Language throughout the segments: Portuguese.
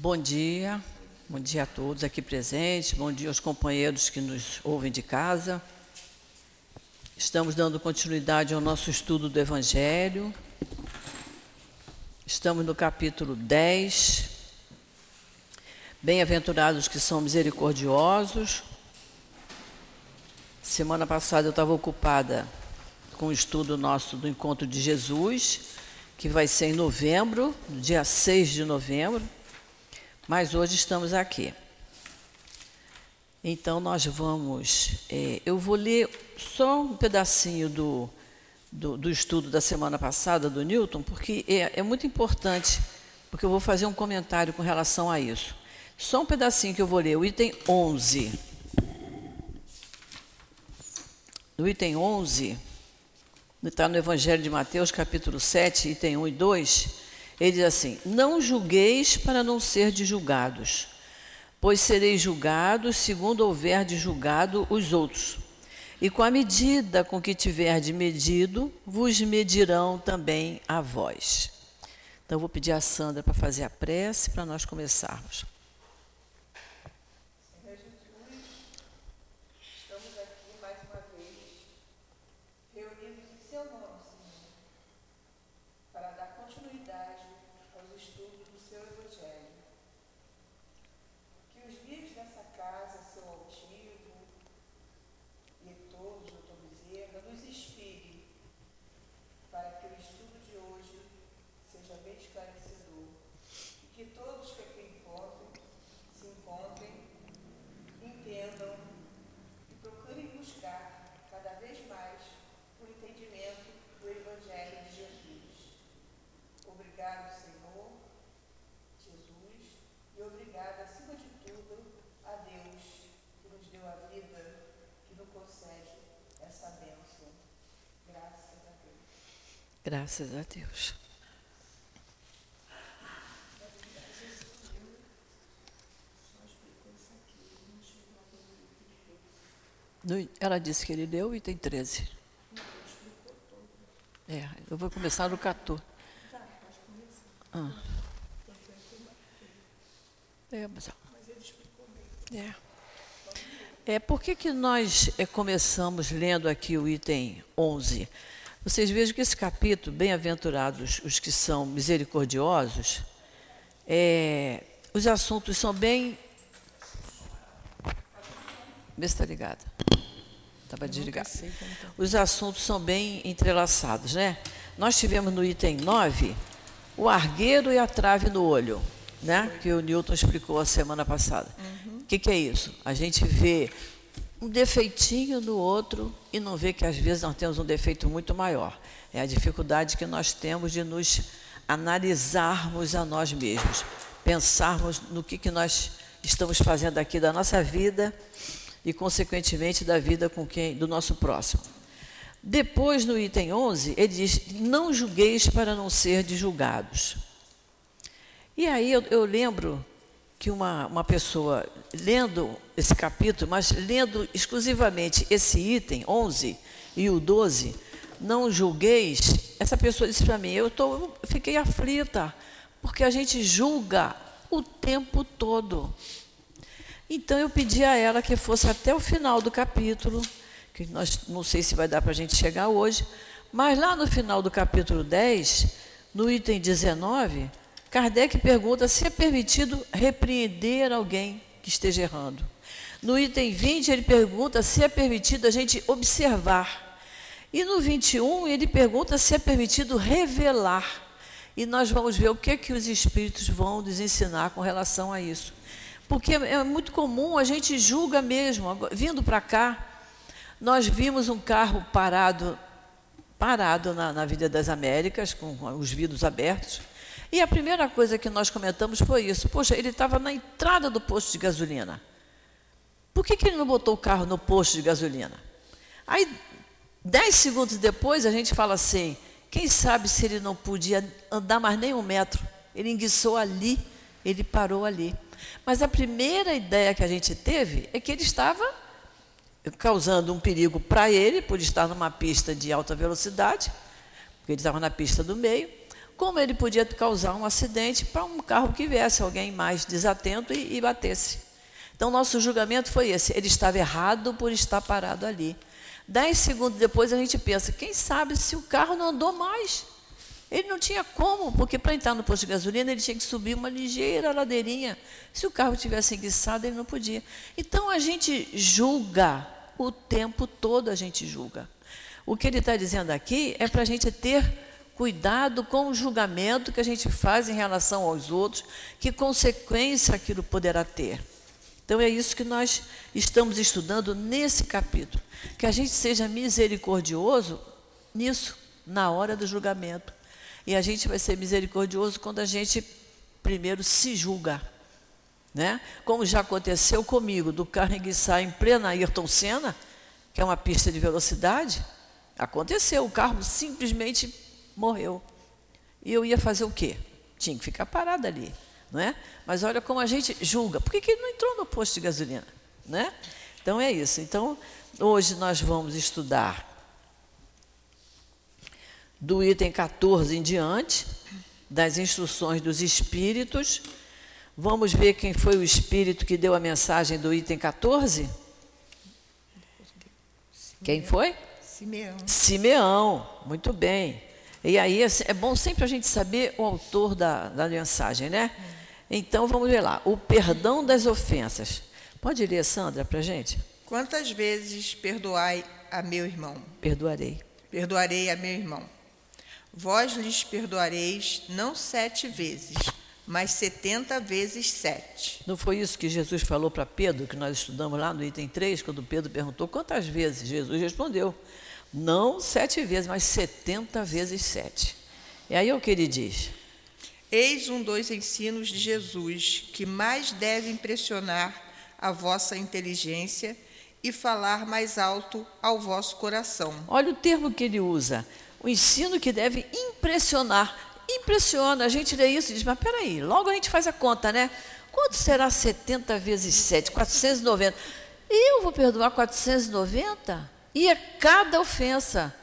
Bom dia, bom dia a todos aqui presentes, bom dia aos companheiros que nos ouvem de casa. Estamos dando continuidade ao nosso estudo do Evangelho. Estamos no capítulo 10. Bem-aventurados que são misericordiosos. Semana passada eu estava ocupada com o estudo nosso do encontro de Jesus, que vai ser em novembro, dia 6 de novembro. Mas hoje estamos aqui. Então nós vamos. É, eu vou ler só um pedacinho do, do, do, estudo da semana passada do Newton, porque é, é muito importante, porque eu vou fazer um comentário com relação a isso. Só um pedacinho que eu vou ler, o item 11. No item 11, está no Evangelho de Mateus, capítulo 7, item 1 e 2, ele diz assim: Não julgueis para não ser de julgados, pois sereis julgados segundo houver de julgado os outros. E com a medida com que tiverdes medido, vos medirão também a vós. Então, eu vou pedir a Sandra para fazer a prece para nós começarmos. Graças a Deus. Ela disse que ele deu o item 13. É, eu vou começar no 14. Ah. É, mas, é. É, por que, que nós é, começamos lendo aqui o item 11? Vocês vejam que esse capítulo, bem-aventurados os que são misericordiosos, é, os assuntos são bem. Vê se está ligado. Estava desligado. Tá. Os assuntos são bem entrelaçados, né? Nós tivemos no item 9 o argueiro e a trave no olho, né? Que o Newton explicou a semana passada. O uhum. que, que é isso? A gente vê um defeitinho no outro e não vê que às vezes nós temos um defeito muito maior. É a dificuldade que nós temos de nos analisarmos a nós mesmos, pensarmos no que, que nós estamos fazendo aqui da nossa vida e, consequentemente, da vida com quem, do nosso próximo. Depois, no item 11, ele diz: Não julgueis para não ser julgados. E aí eu, eu lembro que uma, uma pessoa, lendo esse capítulo, mas lendo exclusivamente esse item 11 e o 12, não julgueis, essa pessoa disse para mim, eu, tô, eu fiquei aflita, porque a gente julga o tempo todo. Então eu pedi a ela que fosse até o final do capítulo, que nós não sei se vai dar para a gente chegar hoje, mas lá no final do capítulo 10, no item 19, Kardec pergunta se é permitido repreender alguém que esteja errando. No item 20, ele pergunta se é permitido a gente observar. E no 21, ele pergunta se é permitido revelar. E nós vamos ver o que, que os espíritos vão nos ensinar com relação a isso. Porque é muito comum, a gente julga mesmo. Vindo para cá, nós vimos um carro parado, parado na, na Vida das Américas, com os vidros abertos. E a primeira coisa que nós comentamos foi isso. Poxa, ele estava na entrada do posto de gasolina. Por que, que ele não botou o carro no posto de gasolina? Aí, dez segundos depois, a gente fala assim: quem sabe se ele não podia andar mais nem um metro? Ele enguiçou ali, ele parou ali. Mas a primeira ideia que a gente teve é que ele estava causando um perigo para ele, por estar numa pista de alta velocidade, porque ele estava na pista do meio, como ele podia causar um acidente para um carro que viesse, alguém mais desatento e, e batesse. Então, nosso julgamento foi esse: ele estava errado por estar parado ali. Dez segundos depois, a gente pensa: quem sabe se o carro não andou mais? Ele não tinha como, porque para entrar no posto de gasolina ele tinha que subir uma ligeira ladeirinha. Se o carro tivesse enguiçado, ele não podia. Então a gente julga, o tempo todo a gente julga. O que ele está dizendo aqui é para a gente ter cuidado com o julgamento que a gente faz em relação aos outros, que consequência aquilo poderá ter. Então é isso que nós estamos estudando nesse capítulo. Que a gente seja misericordioso nisso, na hora do julgamento. E a gente vai ser misericordioso quando a gente primeiro se julga. Né? Como já aconteceu comigo, do carro enguiçar em plena Ayrton Senna, que é uma pista de velocidade, aconteceu, o carro simplesmente morreu. E eu ia fazer o quê? Tinha que ficar parado ali, não é? Mas olha como a gente julga. Por que, que ele não entrou no posto de gasolina? Né? Então é isso. Então, hoje nós vamos estudar do item 14 em diante, das instruções dos espíritos. Vamos ver quem foi o espírito que deu a mensagem do item 14? Quem foi? Simeão. Simeão, muito bem. E aí é bom sempre a gente saber o autor da, da mensagem, né? Então vamos ver lá. O perdão das ofensas. Pode ler, Sandra, para a gente? Quantas vezes perdoai a meu irmão? Perdoarei. Perdoarei a meu irmão. Vós lhes perdoareis não sete vezes, mas setenta vezes sete. Não foi isso que Jesus falou para Pedro, que nós estudamos lá no item 3, quando Pedro perguntou quantas vezes? Jesus respondeu, não sete vezes, mas setenta vezes sete. E aí o que ele diz? Eis um dos ensinos de Jesus que mais deve impressionar a vossa inteligência e falar mais alto ao vosso coração. Olha o termo que ele usa o ensino que deve impressionar. Impressiona, a gente lê isso e diz, mas peraí, logo a gente faz a conta, né? Quanto será 70 vezes 7? 490. Eu vou perdoar 490? E é cada ofensa.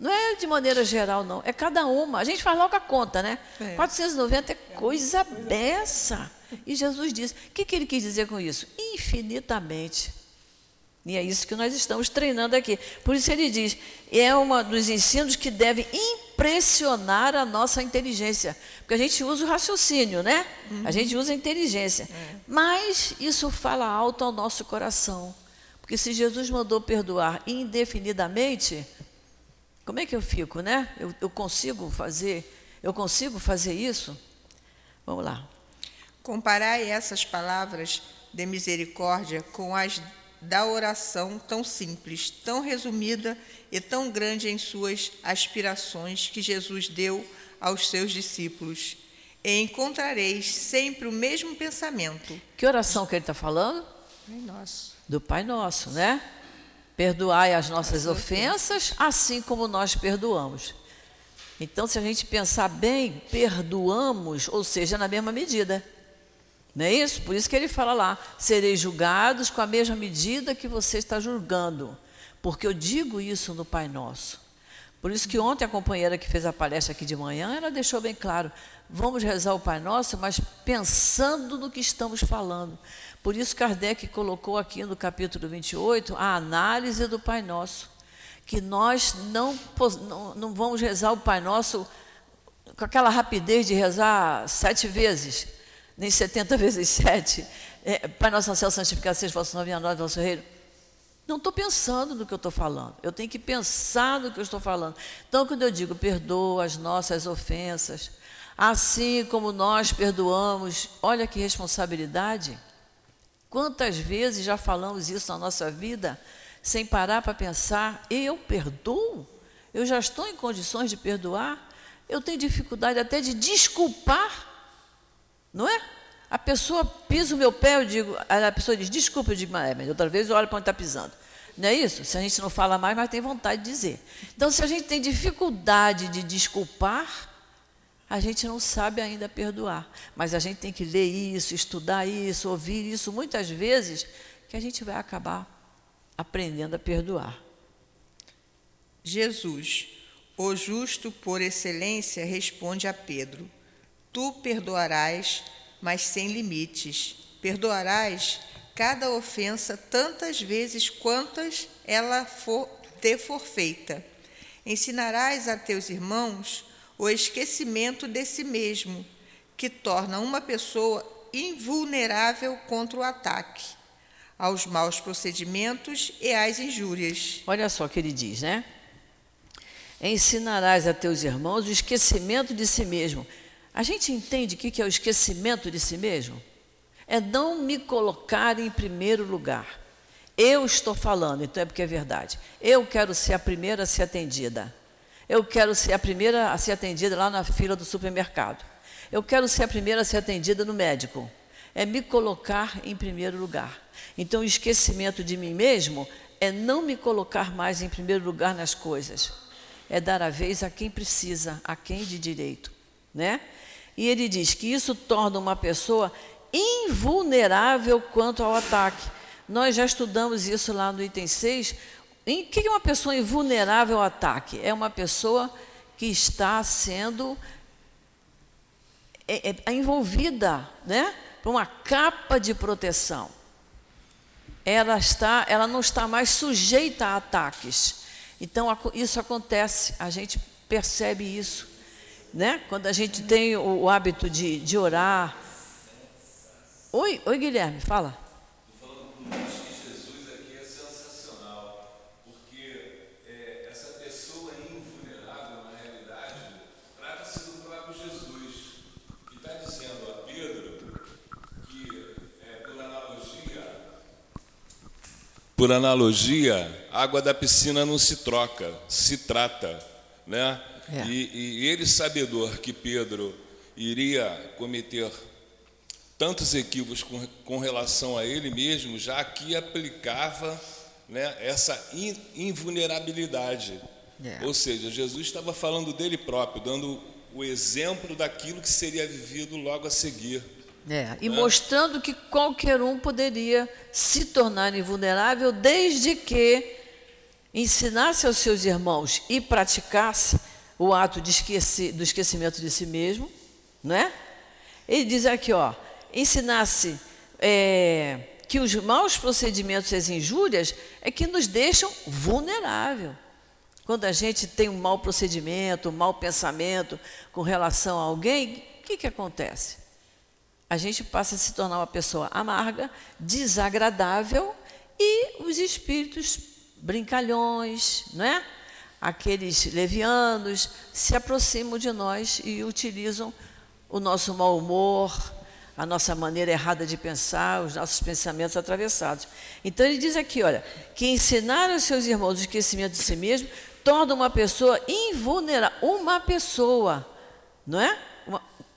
Não é de maneira geral, não. É cada uma. A gente faz logo a conta, né? É. 490 é coisa beça. E Jesus disse: o que, que ele quis dizer com isso? Infinitamente. E é isso que nós estamos treinando aqui. Por isso ele diz: é um dos ensinos que deve impressionar a nossa inteligência. Porque a gente usa o raciocínio, né? Uhum. A gente usa a inteligência. É. Mas isso fala alto ao nosso coração. Porque se Jesus mandou perdoar indefinidamente, como é que eu fico, né? Eu, eu consigo fazer, eu consigo fazer isso? Vamos lá. Comparai essas palavras de misericórdia com as da oração tão simples, tão resumida e tão grande em suas aspirações que Jesus deu aos seus discípulos. E encontrareis sempre o mesmo pensamento. Que oração que ele está falando? Pai Nosso. Do Pai Nosso, né? Perdoai as nossas as ofensas, assim como nós perdoamos. Então, se a gente pensar bem, perdoamos, ou seja, na mesma medida. Não é isso? Por isso que ele fala lá: sereis julgados com a mesma medida que você está julgando. Porque eu digo isso no Pai Nosso. Por isso que ontem a companheira que fez a palestra aqui de manhã, ela deixou bem claro: vamos rezar o Pai Nosso, mas pensando no que estamos falando. Por isso Kardec colocou aqui no capítulo 28 a análise do Pai Nosso. Que nós não, não, não vamos rezar o Pai Nosso com aquela rapidez de rezar sete vezes nem 70 vezes 7. É, Pai nosso céu, santificado seja vosso nome, a nós, vosso reino. Não estou pensando no que eu estou falando. Eu tenho que pensar no que eu estou falando. Então, quando eu digo perdoa as nossas ofensas, assim como nós perdoamos, olha que responsabilidade. Quantas vezes já falamos isso na nossa vida, sem parar para pensar, eu perdoo? Eu já estou em condições de perdoar? Eu tenho dificuldade até de desculpar não é? A pessoa pisa o meu pé, eu digo, a pessoa diz, desculpa, eu digo, mas outra vez eu olho para onde está pisando. Não é isso? Se a gente não fala mais, mas tem vontade de dizer. Então, se a gente tem dificuldade de desculpar, a gente não sabe ainda perdoar. Mas a gente tem que ler isso, estudar isso, ouvir isso muitas vezes, que a gente vai acabar aprendendo a perdoar. Jesus, O justo por excelência responde a Pedro: Tu perdoarás, mas sem limites. Perdoarás cada ofensa tantas vezes quantas ela for, te for feita. Ensinarás a teus irmãos o esquecimento de si mesmo, que torna uma pessoa invulnerável contra o ataque, aos maus procedimentos e às injúrias. Olha só o que ele diz, né? Ensinarás a teus irmãos o esquecimento de si mesmo. A gente entende o que é o esquecimento de si mesmo? É não me colocar em primeiro lugar. Eu estou falando, então é porque é verdade. Eu quero ser a primeira a ser atendida. Eu quero ser a primeira a ser atendida lá na fila do supermercado. Eu quero ser a primeira a ser atendida no médico. É me colocar em primeiro lugar. Então, o esquecimento de mim mesmo é não me colocar mais em primeiro lugar nas coisas. É dar a vez a quem precisa, a quem de direito, né? E ele diz que isso torna uma pessoa invulnerável quanto ao ataque. Nós já estudamos isso lá no item 6. Em que é uma pessoa invulnerável ao ataque? É uma pessoa que está sendo é, é, envolvida, né, por uma capa de proteção. Ela está, ela não está mais sujeita a ataques. Então isso acontece, a gente percebe isso, né? Quando a gente tem o, o hábito de, de orar. Oi, oi Guilherme, fala. Por analogia, a água da piscina não se troca, se trata. Né? É. E, e ele, sabedor que Pedro iria cometer tantos equívocos com, com relação a ele mesmo, já aqui aplicava né, essa in, invulnerabilidade. É. Ou seja, Jesus estava falando dele próprio, dando o exemplo daquilo que seria vivido logo a seguir. É, e mostrando que qualquer um poderia se tornar invulnerável desde que ensinasse aos seus irmãos e praticasse o ato do esquecimento de si mesmo, não é? Ele diz aqui, ó, ensinasse é, que os maus procedimentos e as injúrias é que nos deixam vulnerável. Quando a gente tem um mau procedimento, um mau pensamento com relação a alguém, o que, que acontece? A gente passa a se tornar uma pessoa amarga, desagradável e os espíritos brincalhões, não é? Aqueles levianos se aproximam de nós e utilizam o nosso mau humor, a nossa maneira errada de pensar, os nossos pensamentos atravessados. Então ele diz aqui, olha, que ensinar aos seus irmãos o esquecimento de si mesmo torna uma pessoa invulnerável, uma pessoa, não é?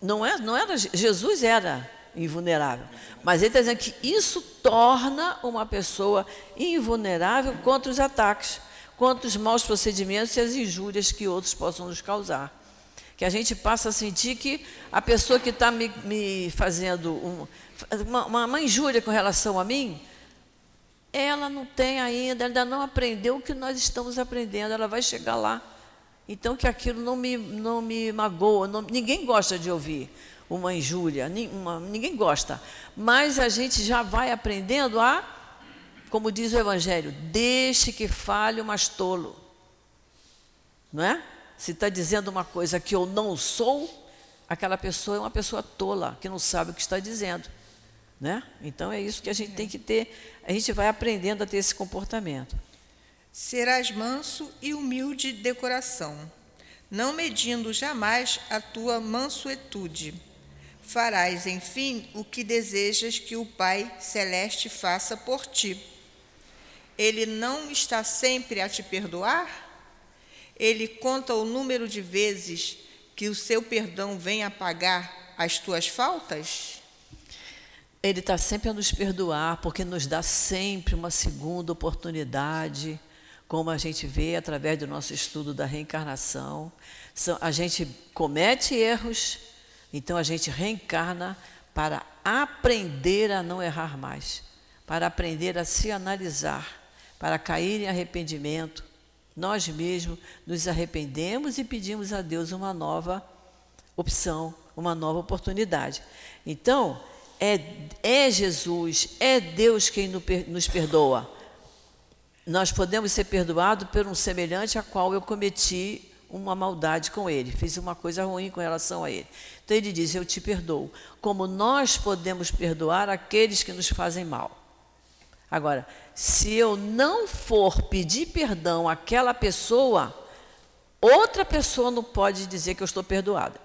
Não, é, não era Jesus era invulnerável, mas ele está dizendo que isso torna uma pessoa invulnerável contra os ataques, contra os maus procedimentos e as injúrias que outros possam nos causar. Que a gente passa a sentir que a pessoa que está me, me, fazendo um, uma, uma injúria com relação a mim, ela não tem ainda, ainda não aprendeu o que nós estamos aprendendo, ela vai chegar lá. Então, que aquilo não me, não me magoa, não, ninguém gosta de ouvir uma injúria, uma, ninguém gosta. Mas a gente já vai aprendendo a, como diz o Evangelho, deixe que fale o mais tolo. Não é? Se está dizendo uma coisa que eu não sou, aquela pessoa é uma pessoa tola, que não sabe o que está dizendo. Né? Então é isso que a gente tem que ter, a gente vai aprendendo a ter esse comportamento. Serás manso e humilde de coração, não medindo jamais a tua mansuetude. Farás, enfim, o que desejas que o Pai Celeste faça por ti. Ele não está sempre a te perdoar? Ele conta o número de vezes que o seu perdão vem apagar as tuas faltas? Ele está sempre a nos perdoar, porque nos dá sempre uma segunda oportunidade como a gente vê através do nosso estudo da reencarnação. A gente comete erros, então a gente reencarna para aprender a não errar mais, para aprender a se analisar, para cair em arrependimento, Nós mesmos nos arrependemos e pedimos a Deus uma nova opção, uma nova oportunidade. Então, é, é Jesus, é Deus quem nos perdoa. Nós podemos ser perdoados por um semelhante a qual eu cometi uma maldade com ele, fiz uma coisa ruim com relação a ele. Então ele diz: Eu te perdoo. Como nós podemos perdoar aqueles que nos fazem mal. Agora, se eu não for pedir perdão àquela pessoa, outra pessoa não pode dizer que eu estou perdoada.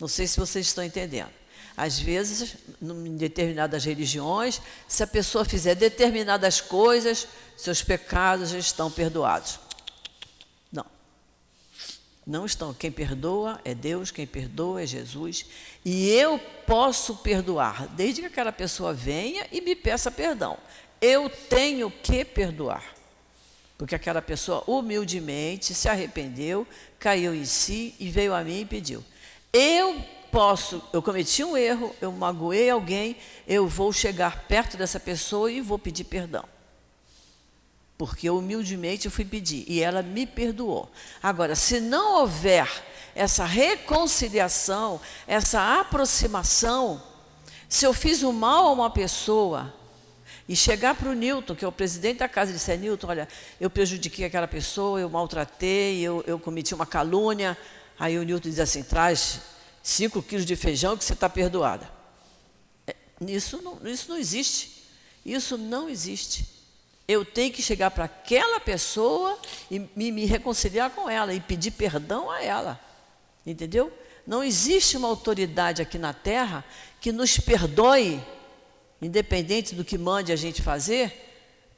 Não sei se vocês estão entendendo. Às vezes, em determinadas religiões, se a pessoa fizer determinadas coisas, seus pecados já estão perdoados. Não. Não estão. Quem perdoa é Deus, quem perdoa é Jesus. E eu posso perdoar, desde que aquela pessoa venha e me peça perdão. Eu tenho que perdoar. Porque aquela pessoa humildemente se arrependeu, caiu em si e veio a mim e pediu. Eu posso, eu cometi um erro, eu magoei alguém, eu vou chegar perto dessa pessoa e vou pedir perdão. Porque eu humildemente fui pedir e ela me perdoou. Agora, se não houver essa reconciliação, essa aproximação, se eu fiz um mal a uma pessoa e chegar para o Newton, que é o presidente da casa, e disser: Newton, olha, eu prejudiquei aquela pessoa, eu maltratei, eu, eu cometi uma calúnia. Aí o Newton diz assim: traz cinco quilos de feijão que você está perdoada. É, isso, não, isso não existe. Isso não existe. Eu tenho que chegar para aquela pessoa e me, me reconciliar com ela e pedir perdão a ela. Entendeu? Não existe uma autoridade aqui na terra que nos perdoe, independente do que mande a gente fazer.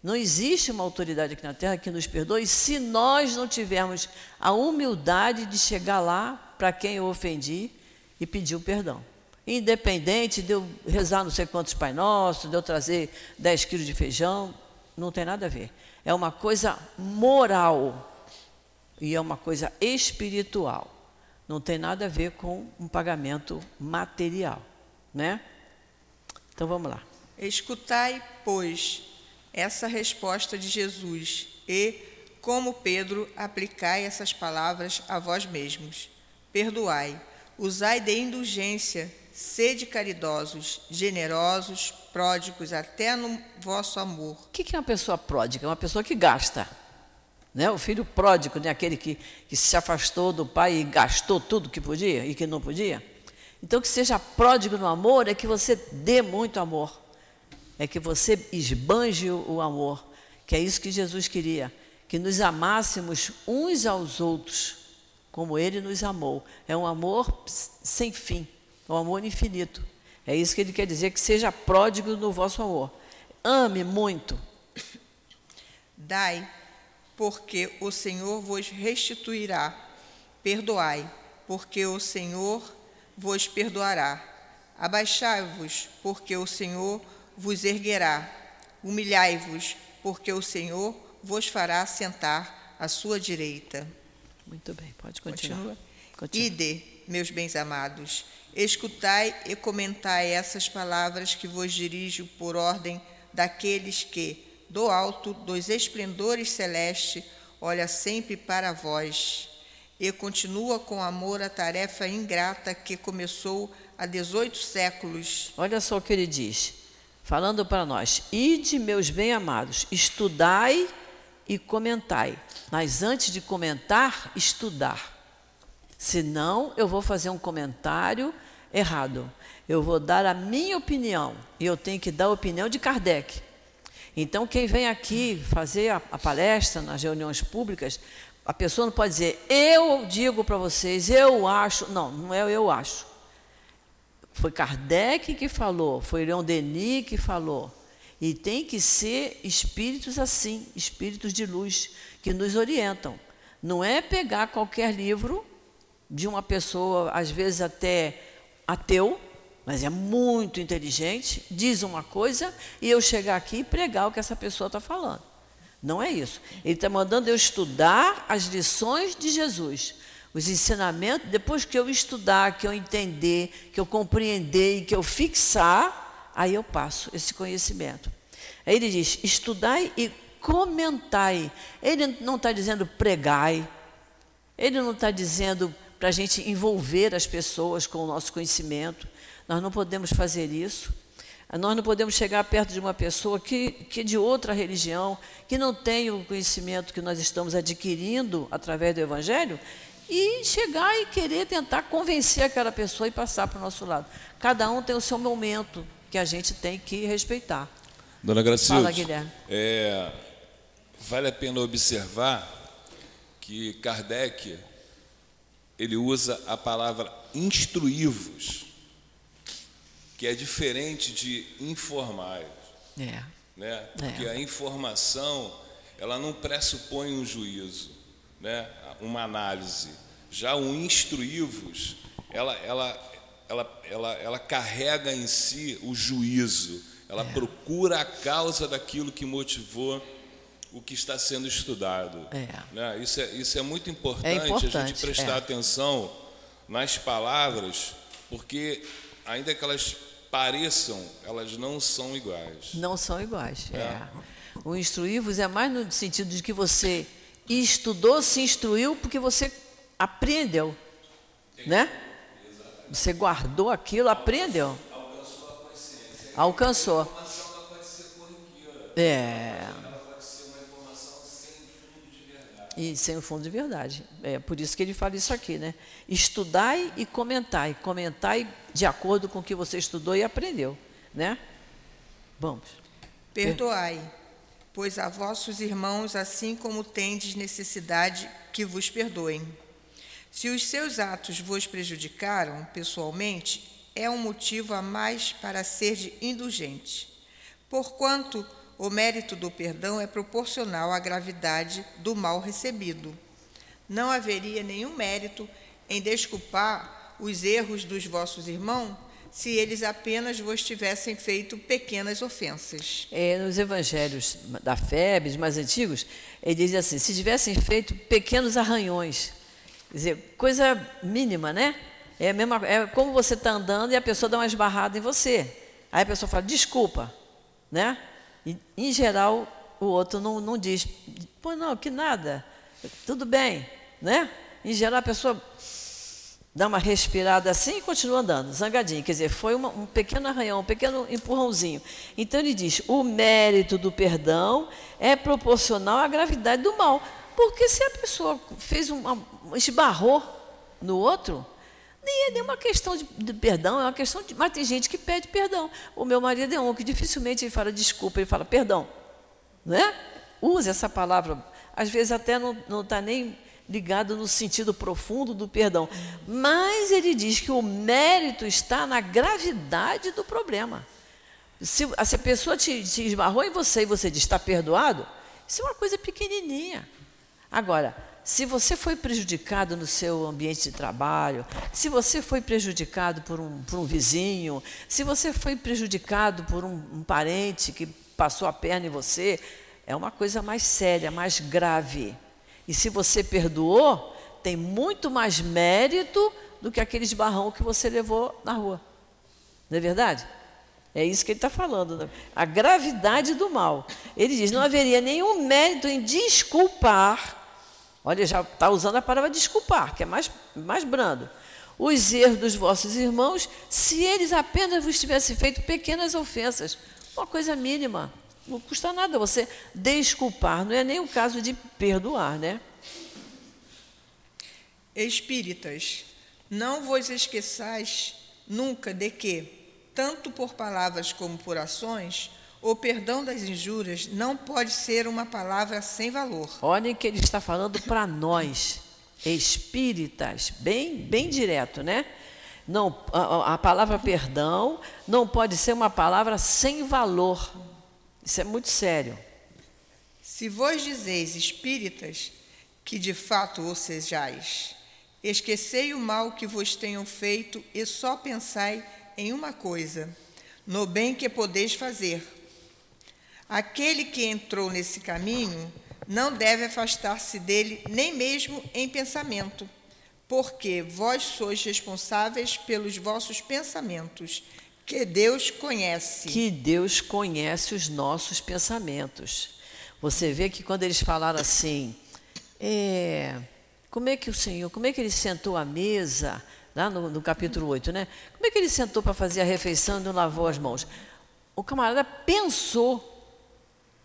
Não existe uma autoridade aqui na terra que nos perdoe se nós não tivermos a humildade de chegar lá para quem eu ofendi e pediu perdão. Independente de eu rezar não sei quantos Pai Nossos, de eu trazer 10 quilos de feijão, não tem nada a ver. É uma coisa moral e é uma coisa espiritual. Não tem nada a ver com um pagamento material, né? Então vamos lá. Escutai, pois, essa resposta de Jesus e, como Pedro, aplicai essas palavras a vós mesmos. Perdoai Usai de indulgência, sede caridosos, generosos, pródigos até no vosso amor. O que é uma pessoa pródiga? É uma pessoa que gasta. Né? O filho pródigo, né? aquele que, que se afastou do pai e gastou tudo que podia e que não podia. Então, que seja pródigo no amor é que você dê muito amor, é que você esbanje o amor, que é isso que Jesus queria, que nos amássemos uns aos outros como ele nos amou. É um amor sem fim, é um amor infinito. É isso que ele quer dizer, que seja pródigo no vosso amor. Ame muito. Dai, porque o Senhor vos restituirá. Perdoai, porque o Senhor vos perdoará. Abaixai-vos, porque o Senhor vos erguerá. Humilhai-vos, porque o Senhor vos fará sentar à sua direita. Muito bem, pode continuar. Continua. Ide, meus bens amados, escutai e comentai essas palavras que vos dirijo por ordem daqueles que, do alto dos esplendores celestes, olha sempre para vós e continua com amor a tarefa ingrata que começou há 18 séculos. Olha só o que ele diz, falando para nós: Ide, meus bem-amados, estudai e comentai. Mas antes de comentar, estudar. Senão, eu vou fazer um comentário errado. Eu vou dar a minha opinião e eu tenho que dar a opinião de Kardec. Então, quem vem aqui fazer a, a palestra nas reuniões públicas, a pessoa não pode dizer, eu digo para vocês, eu acho. Não, não é eu acho. Foi Kardec que falou, foi Leon Denis que falou. E tem que ser espíritos assim, espíritos de luz, que nos orientam. Não é pegar qualquer livro de uma pessoa, às vezes até ateu, mas é muito inteligente, diz uma coisa e eu chegar aqui e pregar o que essa pessoa está falando. Não é isso. Ele está mandando eu estudar as lições de Jesus, os ensinamentos, depois que eu estudar, que eu entender, que eu compreender e que eu fixar, aí eu passo esse conhecimento. Aí ele diz: estudai e comentai. Ele não está dizendo pregai, ele não está dizendo para a gente envolver as pessoas com o nosso conhecimento. Nós não podemos fazer isso. Nós não podemos chegar perto de uma pessoa que, que é de outra religião, que não tem o conhecimento que nós estamos adquirindo através do Evangelho, e chegar e querer tentar convencer aquela pessoa e passar para o nosso lado. Cada um tem o seu momento que a gente tem que respeitar. Dona Gracilde, Fala, Guilherme. É, vale a pena observar que Kardec ele usa a palavra instruí-vos, que é diferente de informar. É. Né? Porque é. a informação ela não pressupõe um juízo, né? uma análise. Já o instruí-vos, ela, ela, ela, ela, ela carrega em si o juízo, ela é. procura a causa daquilo que motivou o que está sendo estudado. É. Né? Isso, é, isso é muito importante, é importante a gente prestar é. atenção nas palavras, porque ainda que elas pareçam, elas não são iguais. Não são iguais. É. é. O instruir-vos é mais no sentido de que você estudou, se instruiu, porque você aprendeu. Né? Você guardou aquilo, aprendeu. Alcançou. É. E sem o fundo de verdade. É por isso que ele fala isso aqui, né? Estudai e comentai. Comentai de acordo com o que você estudou e aprendeu, né? Vamos. Perdoai, pois a vossos irmãos, assim como tendes necessidade, que vos perdoem. Se os seus atos vos prejudicaram pessoalmente, é um motivo a mais para ser indulgente. Porquanto o mérito do perdão é proporcional à gravidade do mal recebido. Não haveria nenhum mérito em desculpar os erros dos vossos irmãos se eles apenas vos tivessem feito pequenas ofensas. É, nos evangelhos da Febres mais antigos, ele diz assim: se tivessem feito pequenos arranhões, quer dizer, coisa mínima, né? É, mesma, é como você está andando e a pessoa dá uma esbarrada em você. Aí a pessoa fala, desculpa, né? E, em geral, o outro não, não diz, pô, não, que nada, tudo bem, né? Em geral, a pessoa dá uma respirada assim e continua andando, zangadinho. Quer dizer, foi uma, um pequeno arranhão, um pequeno empurrãozinho. Então ele diz: o mérito do perdão é proporcional à gravidade do mal. Porque se a pessoa fez um, um esbarrou no outro, nem é nenhuma questão de, de, perdão, é uma questão de. Mas tem gente que pede perdão. O meu marido é um que dificilmente ele fala desculpa, ele fala perdão. Né? Use essa palavra. Às vezes até não está nem ligado no sentido profundo do perdão. Mas ele diz que o mérito está na gravidade do problema. Se, se a pessoa te, te esbarrou em você e você diz está perdoado, isso é uma coisa pequenininha. Agora, se você foi prejudicado no seu ambiente de trabalho, se você foi prejudicado por um, por um vizinho, se você foi prejudicado por um, um parente que passou a perna em você, é uma coisa mais séria, mais grave. E se você perdoou, tem muito mais mérito do que aquele esbarrão que você levou na rua. Não é verdade? É isso que ele está falando. Né? A gravidade do mal. Ele diz: não haveria nenhum mérito em desculpar Olha, já está usando a palavra desculpar, que é mais, mais brando. Os erros dos vossos irmãos, se eles apenas vos tivessem feito pequenas ofensas, uma coisa mínima, não custa nada você desculpar, não é nem o caso de perdoar, né? Espíritas, não vos esqueçais nunca de que, tanto por palavras como por ações, o perdão das injúrias não pode ser uma palavra sem valor. Olhem que ele está falando para nós, espíritas, bem, bem direto, né? Não, a, a palavra perdão não pode ser uma palavra sem valor. Isso é muito sério. Se vós dizeis, espíritas, que de fato o sejais, esquecei o mal que vos tenham feito e só pensai em uma coisa, no bem que podeis fazer, Aquele que entrou nesse caminho não deve afastar-se dele nem mesmo em pensamento, porque vós sois responsáveis pelos vossos pensamentos, que Deus conhece. Que Deus conhece os nossos pensamentos. Você vê que quando eles falaram assim, é, como é que o Senhor, como é que ele sentou à mesa, lá no, no capítulo 8, né? Como é que ele sentou para fazer a refeição e não lavou as mãos? O camarada pensou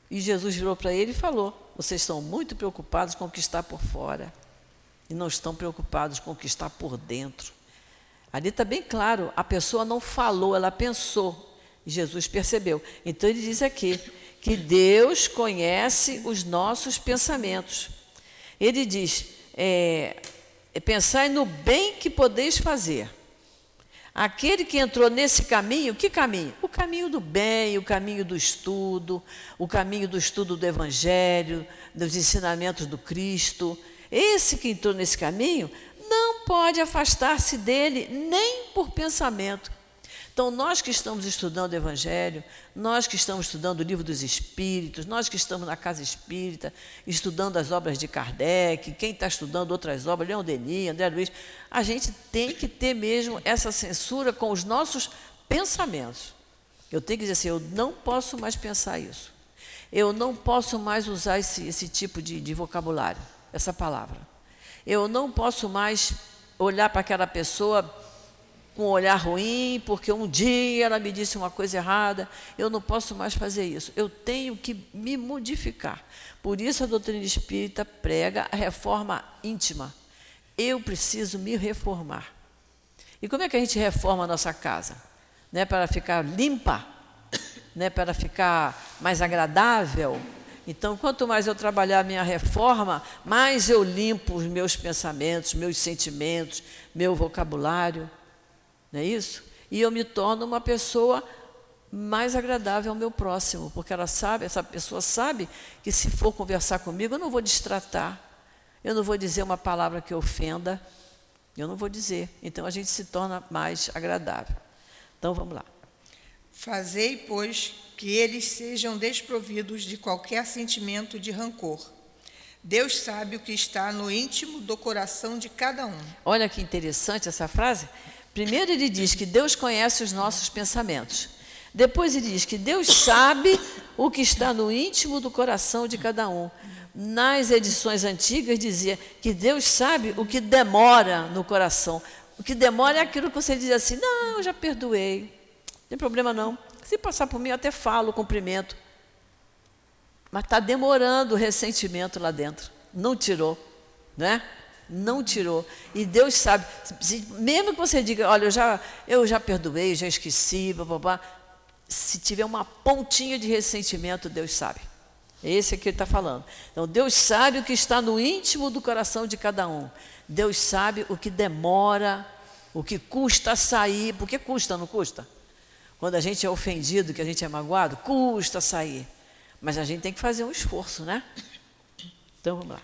e Jesus virou para ele e falou: Vocês estão muito preocupados com o que está por fora e não estão preocupados com o que está por dentro. Ali está bem claro: a pessoa não falou, ela pensou. E Jesus percebeu. Então ele diz aqui que Deus conhece os nossos pensamentos. Ele diz: é, pensai no bem que podeis fazer Aquele que entrou nesse caminho, que caminho? O caminho do bem, o caminho do estudo, o caminho do estudo do Evangelho, dos ensinamentos do Cristo. Esse que entrou nesse caminho não pode afastar-se dele nem por pensamento. Então, nós que estamos estudando o Evangelho, nós que estamos estudando o Livro dos Espíritos, nós que estamos na Casa Espírita, estudando as obras de Kardec, quem está estudando outras obras, Leão Denis, André Luiz, a gente tem que ter mesmo essa censura com os nossos pensamentos. Eu tenho que dizer assim: eu não posso mais pensar isso. Eu não posso mais usar esse, esse tipo de, de vocabulário, essa palavra. Eu não posso mais olhar para aquela pessoa com um olhar ruim, porque um dia ela me disse uma coisa errada, eu não posso mais fazer isso. Eu tenho que me modificar. Por isso a doutrina espírita prega a reforma íntima. Eu preciso me reformar. E como é que a gente reforma a nossa casa? Né, para ficar limpa, né, para ficar mais agradável. Então, quanto mais eu trabalhar a minha reforma, mais eu limpo os meus pensamentos, meus sentimentos, meu vocabulário. Não é isso? E eu me torno uma pessoa mais agradável ao meu próximo, porque ela sabe, essa pessoa sabe que se for conversar comigo, eu não vou distratar, eu não vou dizer uma palavra que ofenda, eu não vou dizer. Então a gente se torna mais agradável. Então vamos lá. Fazei, pois, que eles sejam desprovidos de qualquer sentimento de rancor. Deus sabe o que está no íntimo do coração de cada um. Olha que interessante essa frase. Primeiro ele diz que Deus conhece os nossos pensamentos. Depois ele diz que Deus sabe o que está no íntimo do coração de cada um. Nas edições antigas dizia que Deus sabe o que demora no coração. O que demora é aquilo que você diz assim: não, eu já perdoei, não tem problema não. Se passar por mim, eu até falo, cumprimento. Mas está demorando o ressentimento lá dentro. Não tirou, né? Não tirou. E Deus sabe, mesmo que você diga, olha, eu já, eu já perdoei, já esqueci, blá, blá, blá, se tiver uma pontinha de ressentimento, Deus sabe. É esse que ele está falando. Então, Deus sabe o que está no íntimo do coração de cada um. Deus sabe o que demora, o que custa sair. Porque custa, não custa? Quando a gente é ofendido, que a gente é magoado, custa sair. Mas a gente tem que fazer um esforço, né? Então, vamos lá.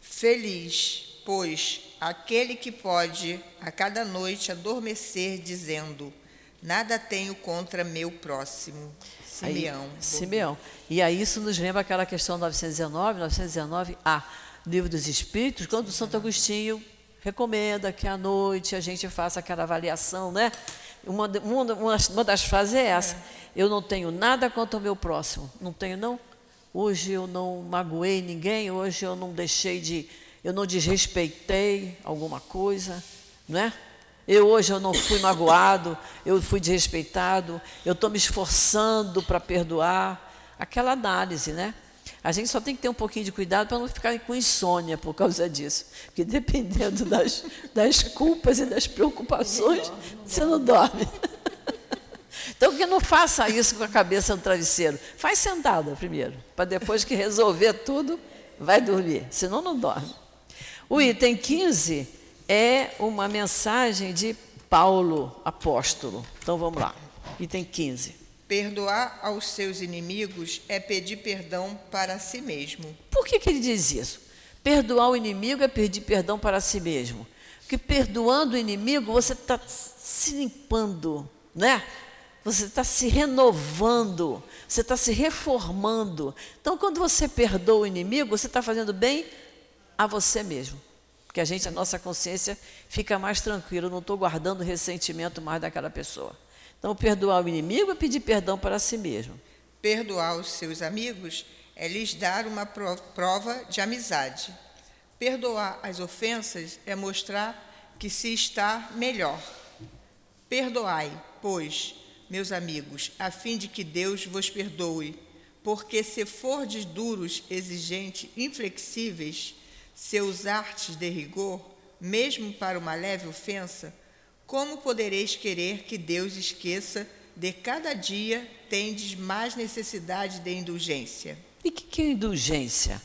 Feliz pois, aquele que pode a cada noite adormecer, dizendo: Nada tenho contra meu próximo. Simeão. Aí, Simeão. E aí isso nos lembra aquela questão 919, 919a, Livro dos Espíritos, quando o Santo Agostinho recomenda que à noite a gente faça aquela avaliação, né? Uma, uma, uma das frases é essa: é. Eu não tenho nada contra o meu próximo. Não tenho, não. Hoje eu não magoei ninguém, hoje eu não deixei de eu não desrespeitei alguma coisa, não é? Eu hoje eu não fui magoado, eu fui desrespeitado, eu estou me esforçando para perdoar. Aquela análise, né? A gente só tem que ter um pouquinho de cuidado para não ficar com insônia por causa disso. Porque dependendo das, das culpas e das preocupações, você não dorme. Então, que não faça isso com a cabeça no travesseiro. Faz sentada primeiro, para depois que resolver tudo, vai dormir. Senão, não dorme. O item 15 é uma mensagem de Paulo, apóstolo. Então vamos lá. Item 15. Perdoar aos seus inimigos é pedir perdão para si mesmo. Por que, que ele diz isso? Perdoar o inimigo é pedir perdão para si mesmo. Porque perdoando o inimigo, você está se limpando, né? Você está se renovando, você está se reformando. Então, quando você perdoa o inimigo, você está fazendo bem a você mesmo. Porque a gente, a nossa consciência fica mais tranquila, não estou guardando ressentimento mais daquela pessoa. Então, perdoar o inimigo é pedir perdão para si mesmo. Perdoar os seus amigos é lhes dar uma prova de amizade. Perdoar as ofensas é mostrar que se está melhor. Perdoai, pois, meus amigos, a fim de que Deus vos perdoe, porque se fordes duros, exigentes, inflexíveis, se usartes de rigor, mesmo para uma leve ofensa, como podereis querer que Deus esqueça de cada dia tendes mais necessidade de indulgência? E o que, que é indulgência?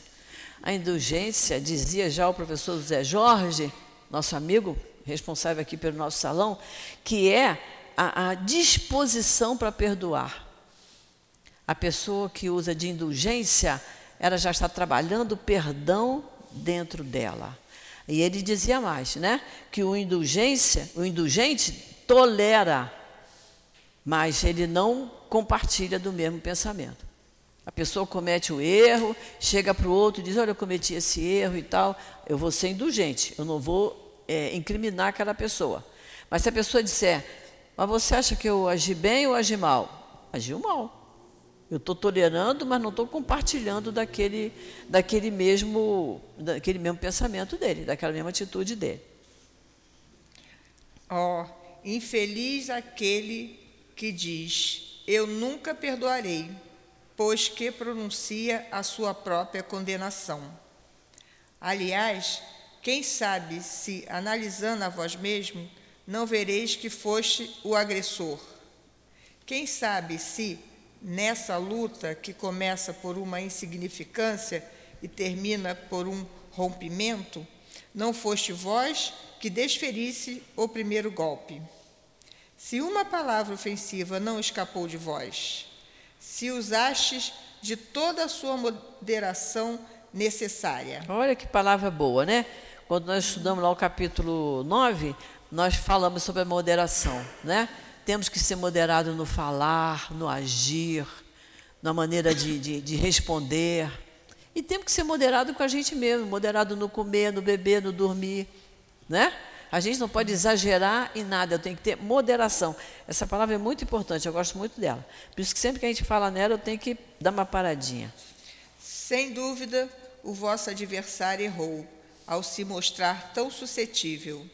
A indulgência, dizia já o professor José Jorge, nosso amigo, responsável aqui pelo nosso salão, que é a, a disposição para perdoar. A pessoa que usa de indulgência, ela já está trabalhando perdão dentro dela. E ele dizia mais, né? Que o indulgência, o indulgente tolera, mas ele não compartilha do mesmo pensamento. A pessoa comete um erro, chega para o outro e diz: Olha, eu cometi esse erro e tal. Eu vou ser indulgente, eu não vou é, incriminar aquela pessoa. Mas se a pessoa disser: Mas você acha que eu agi bem ou agi mal? Agiu mal. Eu estou tolerando, mas não estou compartilhando daquele, daquele, mesmo, daquele mesmo pensamento dele, daquela mesma atitude dele. Ó, oh, infeliz aquele que diz: Eu nunca perdoarei pois que pronuncia a sua própria condenação. Aliás, quem sabe se, analisando a vós mesmo, não vereis que foste o agressor? Quem sabe se, nessa luta que começa por uma insignificância e termina por um rompimento, não foste vós que desferisse o primeiro golpe? Se uma palavra ofensiva não escapou de vós, se usastes de toda a sua moderação necessária. Olha que palavra boa, né? Quando nós estudamos lá o capítulo 9, nós falamos sobre a moderação, né? Temos que ser moderados no falar, no agir, na maneira de, de, de responder. E temos que ser moderado com a gente mesmo, moderado no comer, no beber, no dormir, né? A gente não pode exagerar em nada, eu tenho que ter moderação. Essa palavra é muito importante, eu gosto muito dela. Por isso que sempre que a gente fala nela, eu tenho que dar uma paradinha. Sem dúvida, o vosso adversário errou ao se mostrar tão suscetível.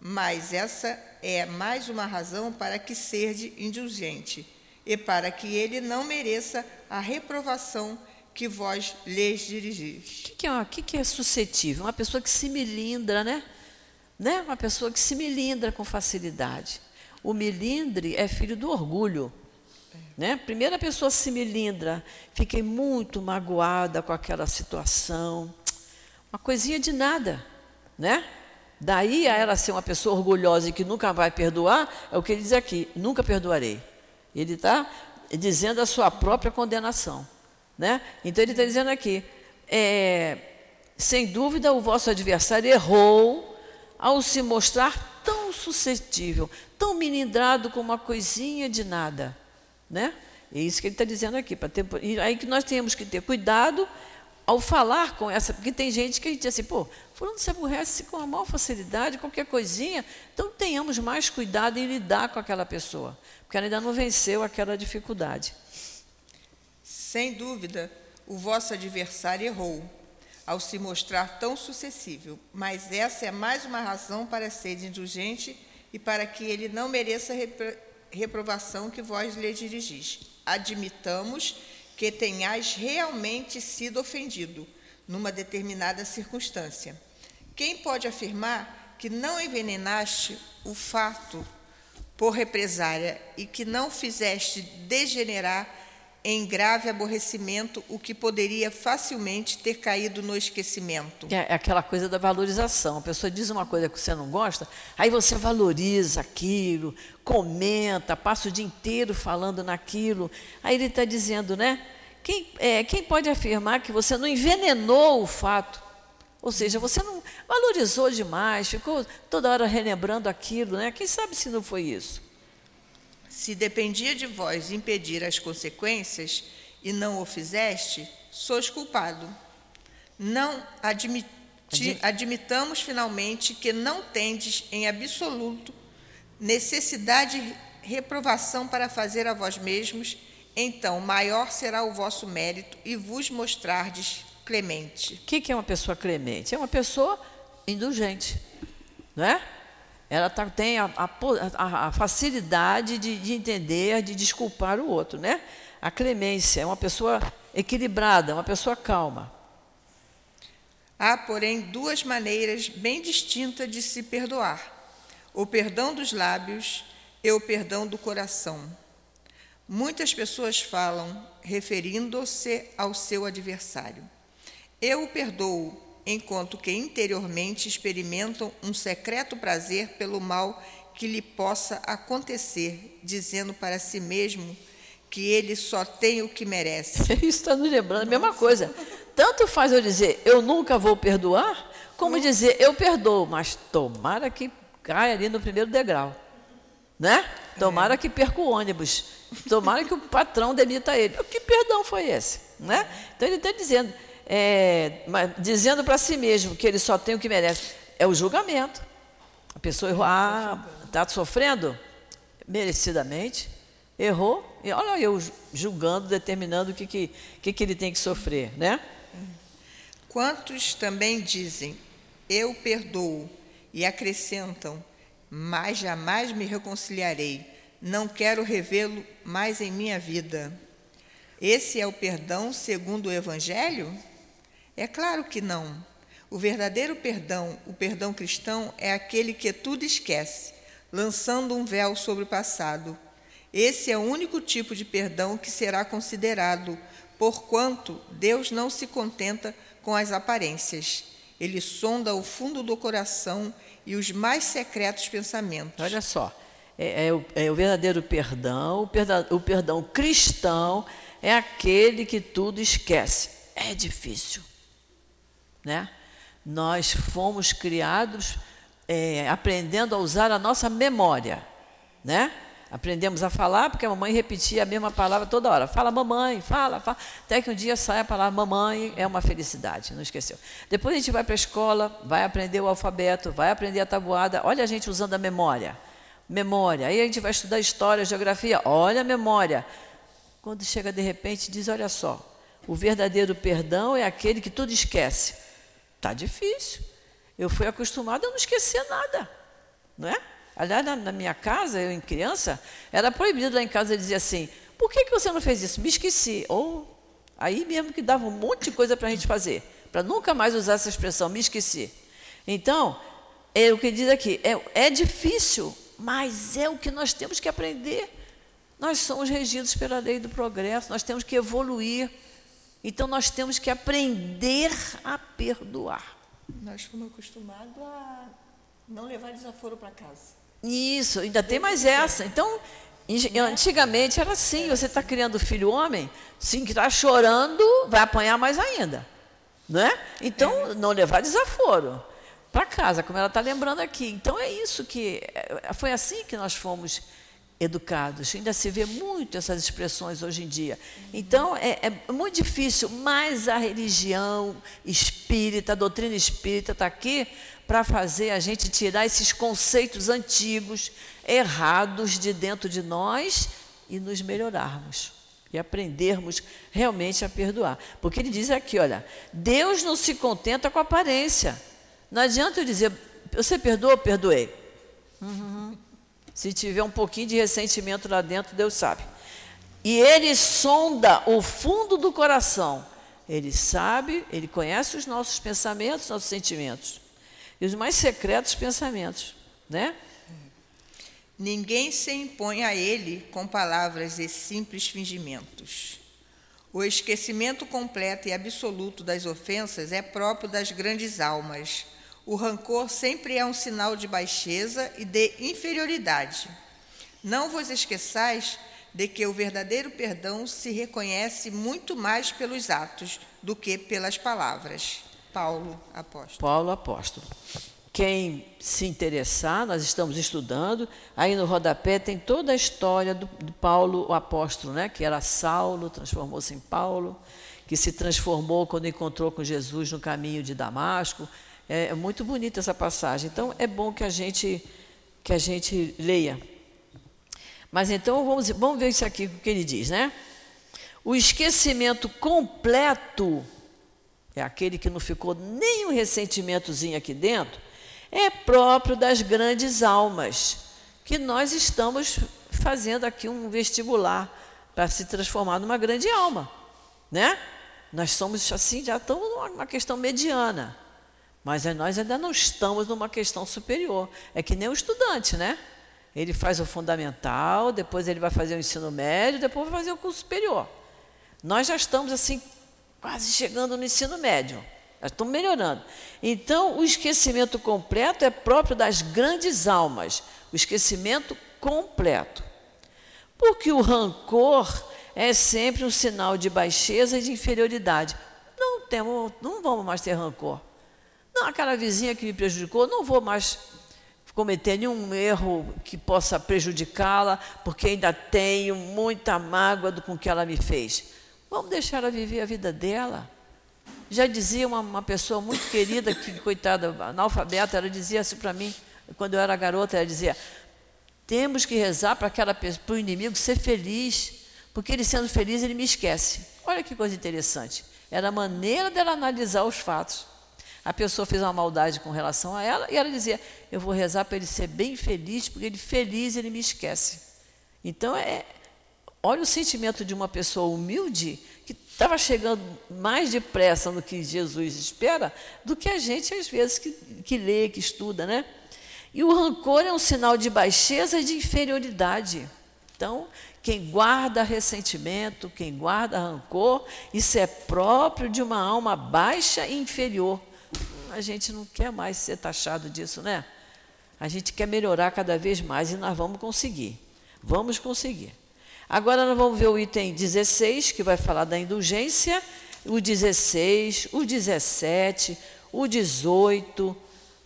Mas essa é mais uma razão para que serde indulgente e para que ele não mereça a reprovação que vós lhes dirigis. O que, que, é, que, que é suscetível? Uma pessoa que se milindra, né? né? Uma pessoa que se melindra com facilidade. O melindre é filho do orgulho. Né? Primeiro a pessoa se melindra, fiquei muito magoada com aquela situação. Uma coisinha de nada, né? Daí a ela ser uma pessoa orgulhosa e que nunca vai perdoar, é o que ele diz aqui, nunca perdoarei. Ele está dizendo a sua própria condenação. Né? Então ele está dizendo aqui, é, sem dúvida o vosso adversário errou ao se mostrar tão suscetível, tão melindrado com uma coisinha de nada, né? É isso que ele está dizendo aqui. Ter, e aí que nós temos que ter cuidado ao falar com essa, porque tem gente que a gente diz assim, pô, fulano se aborrece com a maior facilidade, qualquer coisinha, então tenhamos mais cuidado em lidar com aquela pessoa, porque ela ainda não venceu aquela dificuldade. Sem dúvida, o vosso adversário errou, ao se mostrar tão sucessível, mas essa é mais uma razão para ser indulgente e para que ele não mereça repro reprovação que vós lhe dirigis. Admitamos que tenhais realmente sido ofendido numa determinada circunstância. Quem pode afirmar que não envenenaste o fato por represária e que não fizeste degenerar em grave aborrecimento o que poderia facilmente ter caído no esquecimento. É, é aquela coisa da valorização. A pessoa diz uma coisa que você não gosta, aí você valoriza aquilo, comenta, passa o dia inteiro falando naquilo. Aí ele está dizendo, né? Quem, é, quem pode afirmar que você não envenenou o fato? Ou seja, você não valorizou demais, ficou toda hora relembrando aquilo, né? Quem sabe se não foi isso? Se dependia de vós impedir as consequências e não o fizeste, sois culpado. Não admiti, admitamos finalmente que não tendes em absoluto necessidade de reprovação para fazer a vós mesmos então maior será o vosso mérito e vos mostrardes clemente. O que, que é uma pessoa clemente? É uma pessoa indulgente, não é? Ela tá, tem a, a, a facilidade de, de, entender, de desculpar o outro, né? A clemência é uma pessoa equilibrada, uma pessoa calma. Há, porém, duas maneiras bem distintas de se perdoar: o perdão dos lábios e o perdão do coração. Muitas pessoas falam referindo-se ao seu adversário. Eu o perdoo, enquanto que interiormente experimentam um secreto prazer pelo mal que lhe possa acontecer, dizendo para si mesmo que ele só tem o que merece. Isso está nos lembrando a mesma coisa. Tanto faz eu dizer eu nunca vou perdoar, como dizer eu perdoo, mas tomara que caia ali no primeiro degrau. Né? Tomara é. que perca o ônibus. Tomara que o patrão demita ele. Que perdão foi esse? Né? Então ele está dizendo, é, dizendo para si mesmo que ele só tem o que merece. É o julgamento. A pessoa errou, ah, está sofrendo? Merecidamente. Errou, e olha eu julgando, determinando o que, que, que, que ele tem que sofrer, né? Quantos também dizem, eu perdoo, e acrescentam, mas jamais me reconciliarei, não quero revê-lo mais em minha vida. Esse é o perdão segundo o Evangelho? É claro que não. O verdadeiro perdão, o perdão cristão, é aquele que tudo esquece, lançando um véu sobre o passado. Esse é o único tipo de perdão que será considerado, porquanto Deus não se contenta com as aparências. Ele sonda o fundo do coração e os mais secretos pensamentos. Olha só, é, é, o, é o, verdadeiro perdão, o perdão, o perdão cristão é aquele que tudo esquece. É difícil né? Nós fomos criados é, aprendendo a usar a nossa memória, né? Aprendemos a falar porque a mamãe repetia a mesma palavra toda hora. Fala mamãe, fala, fala. Até que um dia sai a palavra mamãe, é uma felicidade, não esqueceu. Depois a gente vai para a escola, vai aprender o alfabeto, vai aprender a tabuada. Olha a gente usando a memória. Memória. Aí a gente vai estudar história, geografia. Olha a memória. Quando chega de repente, diz: olha só, o verdadeiro perdão é aquele que tudo esquece. Está difícil. Eu fui acostumada a não esquecer nada. Não é? Aliás, na, na, minha casa, eu em criança, era proibido lá em casa dizer assim: por que, que você não fez isso? Me esqueci. Ou aí mesmo que dava um monte de coisa para a gente fazer, para nunca mais usar essa expressão, me esqueci. Então, é o que diz aqui: é, é difícil, mas é o que nós temos que aprender. Nós somos regidos pela lei do progresso, nós temos que evoluir. Então nós temos que aprender a perdoar. Nós fomos acostumados a não levar desaforo para casa. Isso, ainda tem mais essa. Então, antigamente era assim: você está criando filho homem, sim, que está chorando, vai apanhar mais ainda. Né? Então, é. não levar desaforo para casa, como ela está lembrando aqui. Então, é isso que. É, foi assim que nós fomos educados. Ainda se vê muito essas expressões hoje em dia. Então, é, é muito difícil, mas a religião espírita, a doutrina espírita está aqui para fazer a gente tirar esses conceitos antigos, errados de dentro de nós e nos melhorarmos. E aprendermos realmente a perdoar. Porque ele diz aqui: olha, Deus não se contenta com a aparência. Não adianta eu dizer, você perdoou? Perdoei. Uhum. Se tiver um pouquinho de ressentimento lá dentro, Deus sabe. E ele sonda o fundo do coração. Ele sabe, ele conhece os nossos pensamentos, nossos sentimentos. E os mais secretos pensamentos, né? Ninguém se impõe a ele com palavras e simples fingimentos. O esquecimento completo e absoluto das ofensas é próprio das grandes almas o rancor sempre é um sinal de baixeza e de inferioridade. Não vos esqueçais de que o verdadeiro perdão se reconhece muito mais pelos atos do que pelas palavras. Paulo apóstolo. Paulo apóstolo. Quem se interessar, nós estamos estudando, aí no rodapé tem toda a história do, do Paulo o apóstolo, né? que era Saulo, transformou-se em Paulo, que se transformou quando encontrou com Jesus no caminho de Damasco, é, é muito bonita essa passagem. Então é bom que a gente que a gente leia. Mas então vamos, vamos ver isso aqui o que ele diz, né? O esquecimento completo é aquele que não ficou nem um ressentimentozinho aqui dentro, é próprio das grandes almas, que nós estamos fazendo aqui um vestibular para se transformar numa grande alma, né? Nós somos assim, já estamos numa questão mediana, mas nós ainda não estamos numa questão superior. É que nem o estudante, né? Ele faz o fundamental, depois ele vai fazer o ensino médio, depois vai fazer o curso superior. Nós já estamos assim quase chegando no ensino médio. Já estamos melhorando. Então, o esquecimento completo é próprio das grandes almas. O esquecimento completo. Porque o rancor é sempre um sinal de baixeza e de inferioridade. Não temos, não vamos mais ter rancor. Não, aquela vizinha que me prejudicou, não vou mais cometer nenhum erro que possa prejudicá-la, porque ainda tenho muita mágoa do com que ela me fez. Vamos deixar ela viver a vida dela. Já dizia uma, uma pessoa muito querida, que, coitada, analfabeta, ela dizia assim para mim, quando eu era garota, ela dizia: temos que rezar para aquela para o inimigo ser feliz, porque ele sendo feliz, ele me esquece. Olha que coisa interessante. Era a maneira dela analisar os fatos. A pessoa fez uma maldade com relação a ela e ela dizia: Eu vou rezar para ele ser bem feliz, porque ele feliz ele me esquece. Então, é, olha o sentimento de uma pessoa humilde que estava chegando mais depressa no que Jesus espera do que a gente, às vezes, que, que lê, que estuda, né? E o rancor é um sinal de baixeza e de inferioridade. Então, quem guarda ressentimento, quem guarda rancor, isso é próprio de uma alma baixa e inferior. A gente não quer mais ser taxado disso, né? A gente quer melhorar cada vez mais e nós vamos conseguir. Vamos conseguir. Agora nós vamos ver o item 16, que vai falar da indulgência, o 16, o 17, o 18,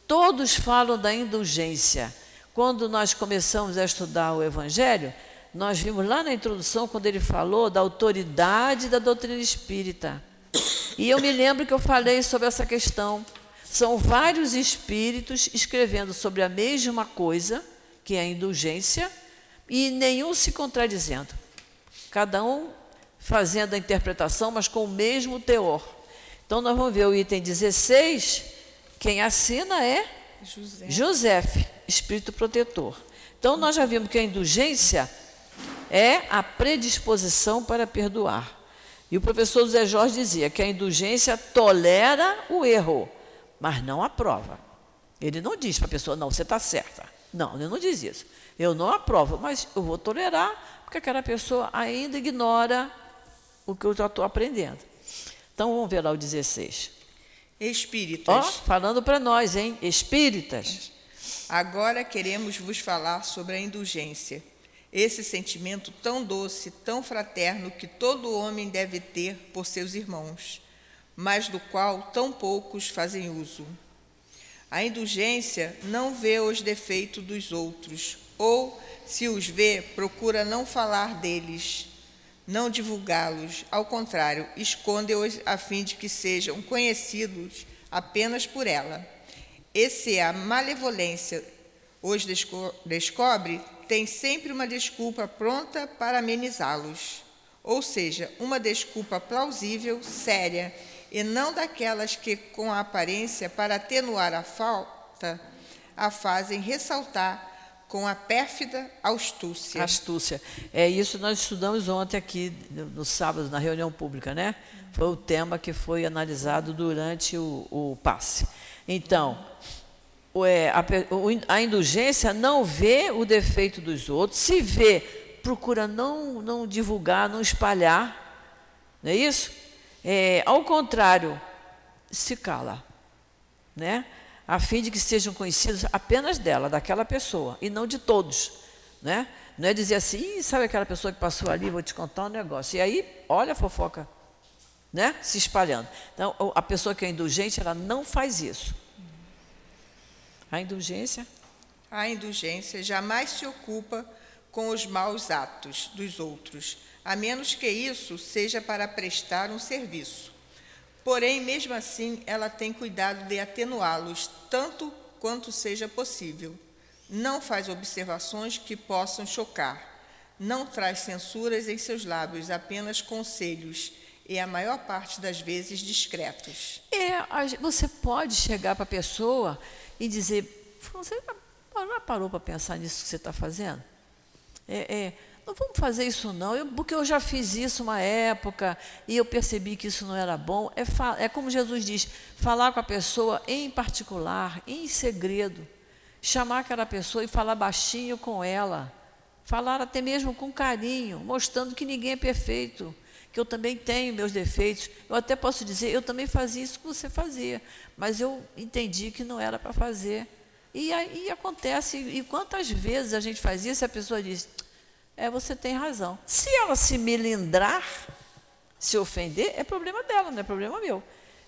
todos falam da indulgência. Quando nós começamos a estudar o Evangelho, nós vimos lá na introdução, quando ele falou da autoridade da doutrina espírita. E eu me lembro que eu falei sobre essa questão. São vários espíritos escrevendo sobre a mesma coisa, que é a indulgência, e nenhum se contradizendo. Cada um fazendo a interpretação, mas com o mesmo teor. Então, nós vamos ver o item 16. Quem assina é José, José espírito protetor. Então, nós já vimos que a indulgência é a predisposição para perdoar. E o professor José Jorge dizia que a indulgência tolera o erro, mas não aprova. Ele não diz para a pessoa, não, você está certa. Não, ele não diz isso. Eu não aprovo, mas eu vou tolerar, porque aquela pessoa ainda ignora o que eu já estou aprendendo. Então vamos ver lá o 16. Espíritas. Ó, falando para nós, hein? Espíritas. Agora queremos vos falar sobre a indulgência. Esse sentimento tão doce, tão fraterno que todo homem deve ter por seus irmãos, mas do qual tão poucos fazem uso. A indulgência não vê os defeitos dos outros, ou, se os vê, procura não falar deles, não divulgá-los. Ao contrário, esconde-os a fim de que sejam conhecidos apenas por ela. E se a malevolência os desco descobre, tem sempre uma desculpa pronta para amenizá-los. Ou seja, uma desculpa plausível, séria e não daquelas que, com a aparência, para atenuar a falta, a fazem ressaltar com a pérfida astúcia. Astúcia. É isso nós estudamos ontem aqui, no sábado, na reunião pública, né? Foi o tema que foi analisado durante o, o passe. Então, é, a, a indulgência não vê o defeito dos outros, se vê, procura não, não divulgar, não espalhar, não é isso? É, ao contrário, se cala, né? a fim de que sejam conhecidos apenas dela, daquela pessoa, e não de todos. Né? Não é dizer assim, sabe aquela pessoa que passou ali, vou te contar um negócio. E aí, olha a fofoca né? se espalhando. Então, a pessoa que é indulgente, ela não faz isso. A indulgência? A indulgência jamais se ocupa com os maus atos dos outros, a menos que isso seja para prestar um serviço. Porém, mesmo assim, ela tem cuidado de atenuá-los tanto quanto seja possível. Não faz observações que possam chocar. não traz censuras em seus lábios, apenas conselhos, e a maior parte das vezes discretos. É, você pode chegar para a pessoa e dizer: Você já parou para pensar nisso que você está fazendo? É, é, não vamos fazer isso não, eu, porque eu já fiz isso uma época e eu percebi que isso não era bom. É, é como Jesus diz, falar com a pessoa em particular, em segredo. Chamar aquela pessoa e falar baixinho com ela. Falar até mesmo com carinho, mostrando que ninguém é perfeito, que eu também tenho meus defeitos. Eu até posso dizer, eu também fazia isso que você fazia, mas eu entendi que não era para fazer. E aí acontece, e quantas vezes a gente faz isso e a pessoa diz, é, você tem razão. Se ela se melindrar, se ofender, é problema dela, não é problema meu.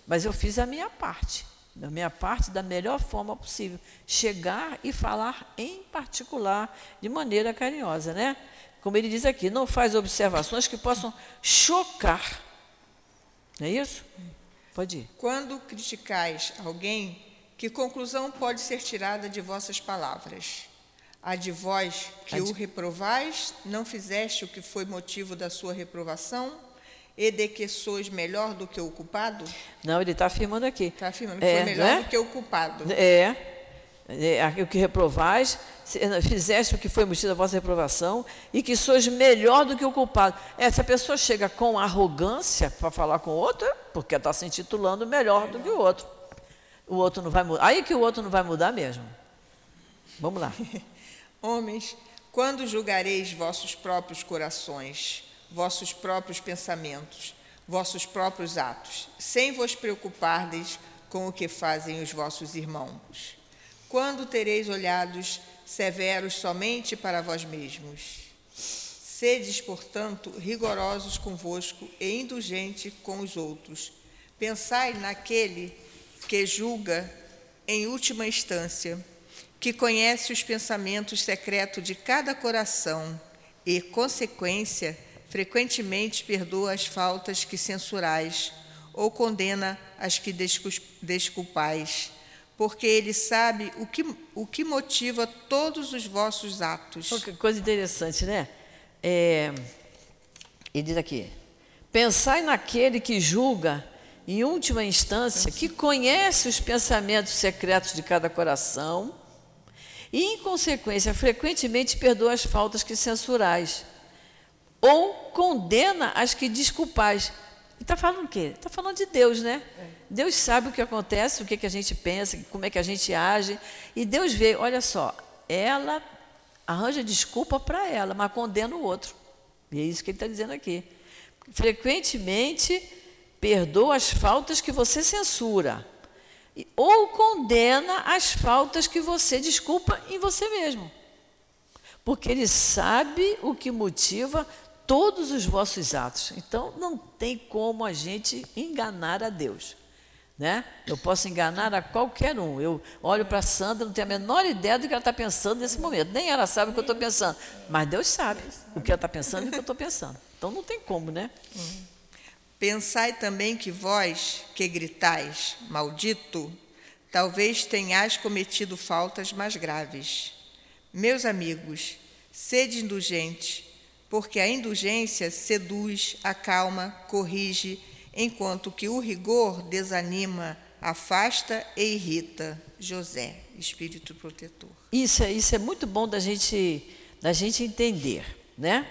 Mas eu fiz a minha parte, da minha parte da melhor forma possível. Chegar e falar em particular, de maneira carinhosa, né? Como ele diz aqui, não faz observações que possam chocar. Não é isso? Pode ir. Quando criticais alguém, que conclusão pode ser tirada de vossas palavras? A de vós que o reprovais, não fizeste o que foi motivo da sua reprovação? E de que sois melhor do que o culpado? Não, ele está afirmando aqui. Está afirmando que é, foi melhor é? do que o culpado. É, é, o que reprovais, fizeste o que foi motivo da vossa reprovação, e que sois melhor do que o culpado. É, se a pessoa chega com arrogância para falar com o outro, é porque está se intitulando melhor do que o outro. O outro não vai mudar. Aí que o outro não vai mudar mesmo. Vamos lá. Homens, quando julgareis vossos próprios corações, vossos próprios pensamentos, vossos próprios atos, sem vos preocupardes com o que fazem os vossos irmãos? Quando tereis olhados severos somente para vós mesmos? Sedes, portanto, rigorosos convosco e indulgente com os outros. Pensai naquele que julga em última instância que conhece os pensamentos secretos de cada coração e, consequência, frequentemente perdoa as faltas que censurais ou condena as que desculpais, porque ele sabe o que, o que motiva todos os vossos atos. Que coisa interessante, né? É, ele diz aqui: pensai naquele que julga, em última instância, que conhece os pensamentos secretos de cada coração e, em consequência, frequentemente perdoa as faltas que censurais, ou condena as que desculpais. Está falando o quê? Está falando de Deus, né? É. Deus sabe o que acontece, o que, que a gente pensa, como é que a gente age, e Deus vê, olha só, ela arranja desculpa para ela, mas condena o outro. E é isso que ele está dizendo aqui. Frequentemente perdoa as faltas que você censura ou condena as faltas que você desculpa em você mesmo. Porque ele sabe o que motiva todos os vossos atos. Então não tem como a gente enganar a Deus. Né? Eu posso enganar a qualquer um. Eu olho para a Sandra, não tenho a menor ideia do que ela está pensando nesse momento. Nem ela sabe o que eu estou pensando. Mas Deus sabe o que ela está pensando e o que eu estou pensando. Então não tem como, né? Uhum. Pensai também que vós, que gritais, maldito, talvez tenhais cometido faltas mais graves. Meus amigos, sede indulgentes, porque a indulgência seduz, acalma, corrige, enquanto que o rigor desanima, afasta e irrita. José, Espírito Protetor. Isso, é, isso é muito bom da gente, da gente entender, né?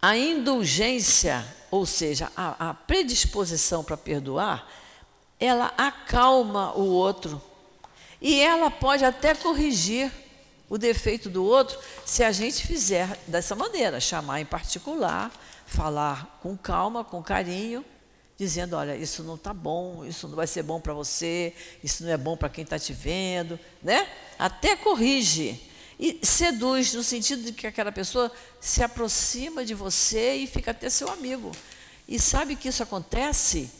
A indulgência, ou seja, a, a predisposição para perdoar, ela acalma o outro. E ela pode até corrigir o defeito do outro se a gente fizer dessa maneira, chamar em particular, falar com calma, com carinho, dizendo: olha, isso não está bom, isso não vai ser bom para você, isso não é bom para quem está te vendo, né? Até corrige. E seduz, no sentido de que aquela pessoa se aproxima de você e fica até seu amigo. E sabe que isso acontece?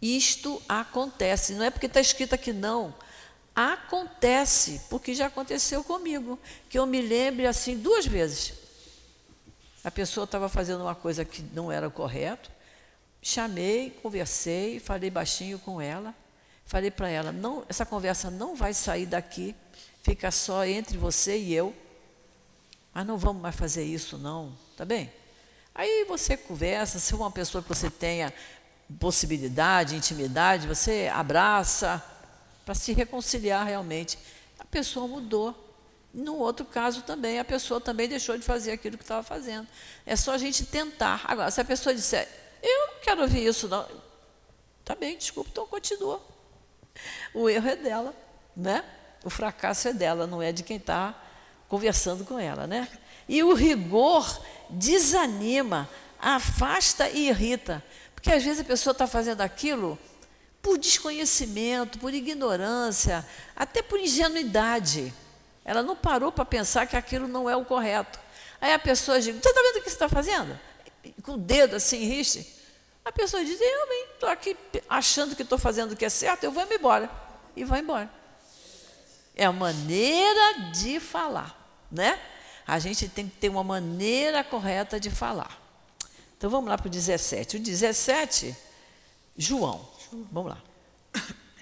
Isto acontece. Não é porque está escrito aqui, não. Acontece, porque já aconteceu comigo. Que eu me lembre assim duas vezes. A pessoa estava fazendo uma coisa que não era correto. Chamei, conversei, falei baixinho com ela. Falei para ela: não, essa conversa não vai sair daqui fica só entre você e eu. mas não vamos mais fazer isso, não, tá bem? Aí você conversa, se é uma pessoa que você tenha possibilidade, intimidade, você abraça para se reconciliar realmente. A pessoa mudou. No outro caso também, a pessoa também deixou de fazer aquilo que estava fazendo. É só a gente tentar. Agora, se a pessoa disser, eu não quero ouvir isso, não. Tá bem, desculpa, então continua. O erro é dela, né? O fracasso é dela, não é de quem está conversando com ela, né? E o rigor desanima, afasta e irrita. Porque às vezes a pessoa está fazendo aquilo por desconhecimento, por ignorância, até por ingenuidade. Ela não parou para pensar que aquilo não é o correto. Aí a pessoa diz: Você está vendo o que você está fazendo? Com o dedo assim, riste. A pessoa diz: Eu estou aqui achando que estou fazendo o que é certo, eu vou embora. E vai embora. É a maneira de falar, né? A gente tem que ter uma maneira correta de falar. Então vamos lá para o 17. O 17, João. Vamos lá.